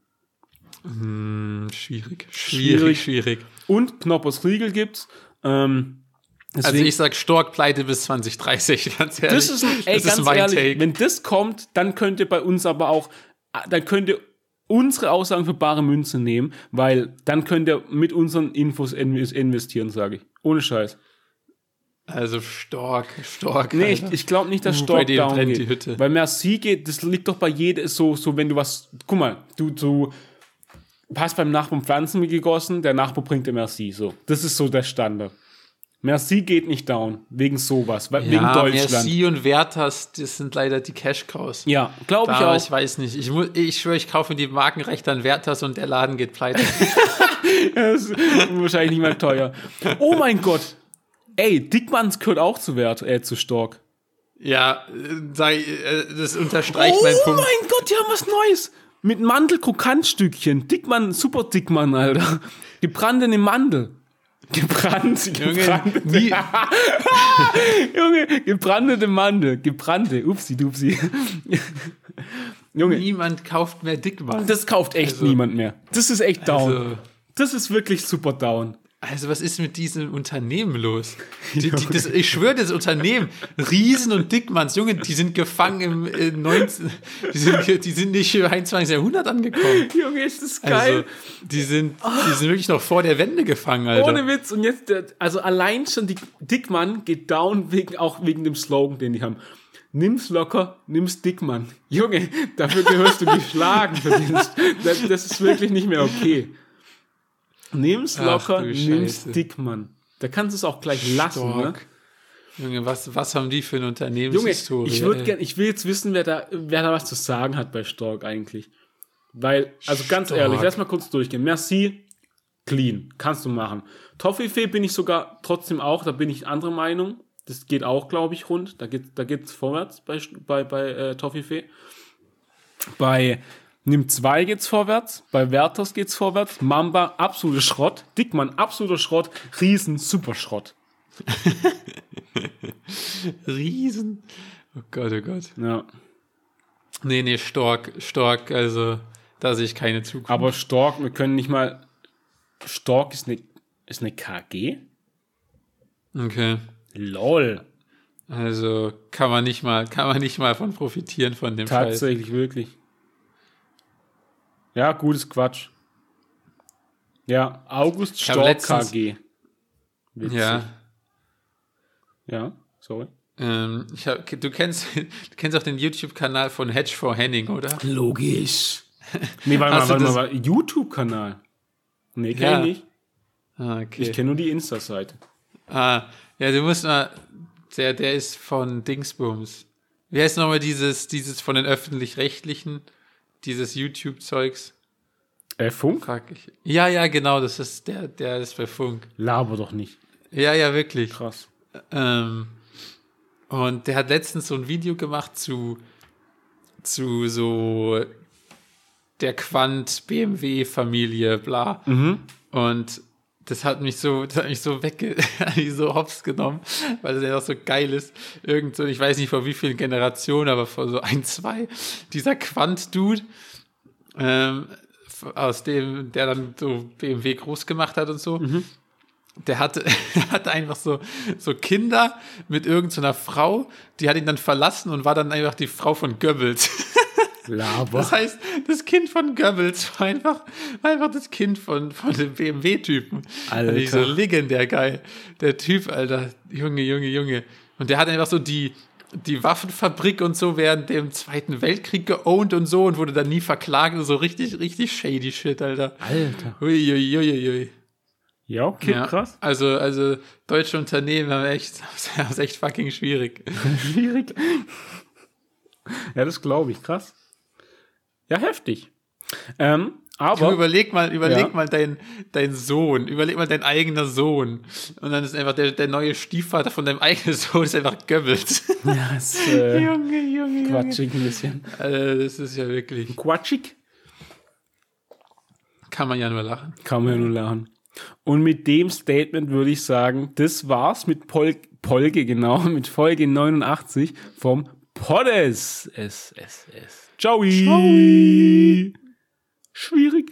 Hm, schwierig. Schwierig. Schwierig. Und Knoppers Riegel gibt's, ähm, Also ich sag Stork pleite bis 2030, ganz ehrlich. Das ist, ein, ey, das ganz ist mein ehrlich, Take. wenn das kommt, dann könnt ihr bei uns aber auch, dann könnt ihr unsere Aussagen für bare Münze nehmen, weil dann könnt ihr mit unseren Infos in- investieren, sage ich. Ohne Scheiß. Also Stork, Stork. Nee, ich, Alter. ich glaube nicht, dass bei Stork denen down geht. die Hütte. Weil Merci geht, das liegt doch bei jedem so, so wenn du was, guck mal, du, du hast beim Nachbarn Pflanzen gegossen, der Nachbar bringt dir Merci, so. Das ist so der Standard. Merci geht nicht down, wegen sowas, weil- wegen ja, Deutschland. Merci und Werthers, das sind leider die Cash-Cows. Ja, glaube ich Aber auch. ich weiß nicht. Ich, ich schwöre, ich kaufe die Markenrechte an Werthers und der Laden geht pleite. Das ist wahrscheinlich nicht mehr teuer. Oh mein Gott. Ey, Dickmanns gehört auch zu Wert, äh, zu Stork. ja, äh, äh, das unterstreicht oh meinen Punkt. mein Gott, die haben was Neues. Mit Mandelkrokantstückchen. Dickmann, super Dickmann, Alter. Gebrannte Mandel. Gebrannt, Junge, gebrannte. nie, Junge, gebrannte Mandel. Gebrannte. Upsi, dupsi. Junge, niemand kauft mehr Dickmann. das kauft echt Also- niemand mehr. Das ist echt down. Also, das ist wirklich super down. Also was ist mit diesem Unternehmen los? Die, die, das, ich schwöre, das Unternehmen, Riesen und Dickmanns, Junge, die sind gefangen im äh, 19, die sind, die sind nicht im 21. Jahrhundert angekommen. Junge, ist das Also, geil. die sind, die sind wirklich noch vor der Wende gefangen, Alter. Ohne Witz. Und jetzt, also allein schon die Dickmann geht down wegen, auch wegen dem Slogan, den die haben. Nimm's locker, nimm's Dickmann. Junge, dafür gehörst du geschlagen. Das, das ist wirklich nicht mehr okay. Nimm's locker, nimm's Scheiße. Dickmann. Da kannst du es auch gleich lassen, ne? Junge, was, was haben die für eine Junge, Unternehmenshistorie? ich würde gern, ich will jetzt wissen, wer da, wer da was zu sagen hat bei Stork eigentlich. Weil, also ganz Stork. ehrlich, lass mal kurz durchgehen. Merci, clean, kannst du machen. Toffifee bin ich sogar trotzdem auch, da bin ich anderer Meinung. Das geht auch, glaube ich, rund. Da geht da geht's vorwärts bei, bei, bei äh, Toffifee. Bei Nimm 2 geht's vorwärts, bei Werthers geht's vorwärts, Mamba absoluter Schrott, Dickmann absoluter Schrott, Riesen super Schrott. Riesen. Oh Gott, oh Gott. Ja. Nee, nee, Stork, Stork, also da sehe ich keine Zukunft. Aber Stork, wir können nicht mal. Stork ist eine, ist eine KG? Okay. Lol. Also kann man nicht mal, kann man nicht mal von profitieren von dem Scheiß. Tatsächlich, wirklich. Ja, gutes Quatsch. Ja, August Stork letztens- KG. Witzig. Ja. Ja, sorry. Ähm, ich hab, du kennst, du kennst auch den YouTube-Kanal von Hedge for Henning, oder? Logisch. Nee, warte mal, warte mal, das- warte. YouTube-Kanal. Nee, kenn Ja. ich nicht. Ah, okay. Ich kenne nur die Insta-Seite. Ah, ja, du musst mal, der, der ist von Dingsbums. Wie heißt nochmal dieses, dieses von den Öffentlich-Rechtlichen? Dieses YouTube-Zeugs? Äh, Funk? Frag ich. Ja, ja, genau, das ist der, der ist bei Funk. Laber doch nicht. Ja, ja, wirklich. Krass. Ähm, und der hat letztens so ein Video gemacht zu, zu so der Quant BMW Familie, bla. Und das hat mich so, das hat mich so wegge, so hops genommen, weil das einfach so geil ist. Irgend so, ich weiß nicht vor wie vielen Generationen, aber vor so ein, zwei, dieser Quant-Dude, ähm, aus dem, der dann so BMW groß gemacht hat und so. Der hatte, hatte einfach so, so Kinder mit irgendeiner Frau, die hat ihn dann verlassen und war dann einfach die Frau von Goebbels. Laber. Das heißt, das Kind von Goebbels war einfach, war einfach das Kind von, von dem BMW-Typen. Alter. Ich so legendär geil. Der Typ, Alter. Junge, Junge, Junge. Und der hat einfach so die, die Waffenfabrik und so während dem Zweiten Weltkrieg geowned und so und wurde dann nie verklagt so richtig, richtig shady shit, Alter. Alter. Uiuiuiui. Ja, okay, Ja, krass. Also, also deutsche Unternehmen haben echt, haben echt fucking schwierig. Schwierig. Ja, das glaube ich. Krass. Ja, heftig. Ähm, Du aber überleg mal, überleg Ja. mal dein, dein Sohn, überleg mal dein eigener Sohn. Und dann ist einfach der, der neue Stiefvater von deinem eigenen Sohn ist einfach Goebbels. ja, ist äh, Junge, Junge, Junge. quatschig ein bisschen. Also, das ist ja wirklich, Quatschig? kann man ja nur lachen. Kann man ja nur lachen. Und mit dem Statement würde ich sagen, das war's mit Pol Polge, genau, mit Folge 89 vom Poddes. S, S, S. Ciao. Schwierig.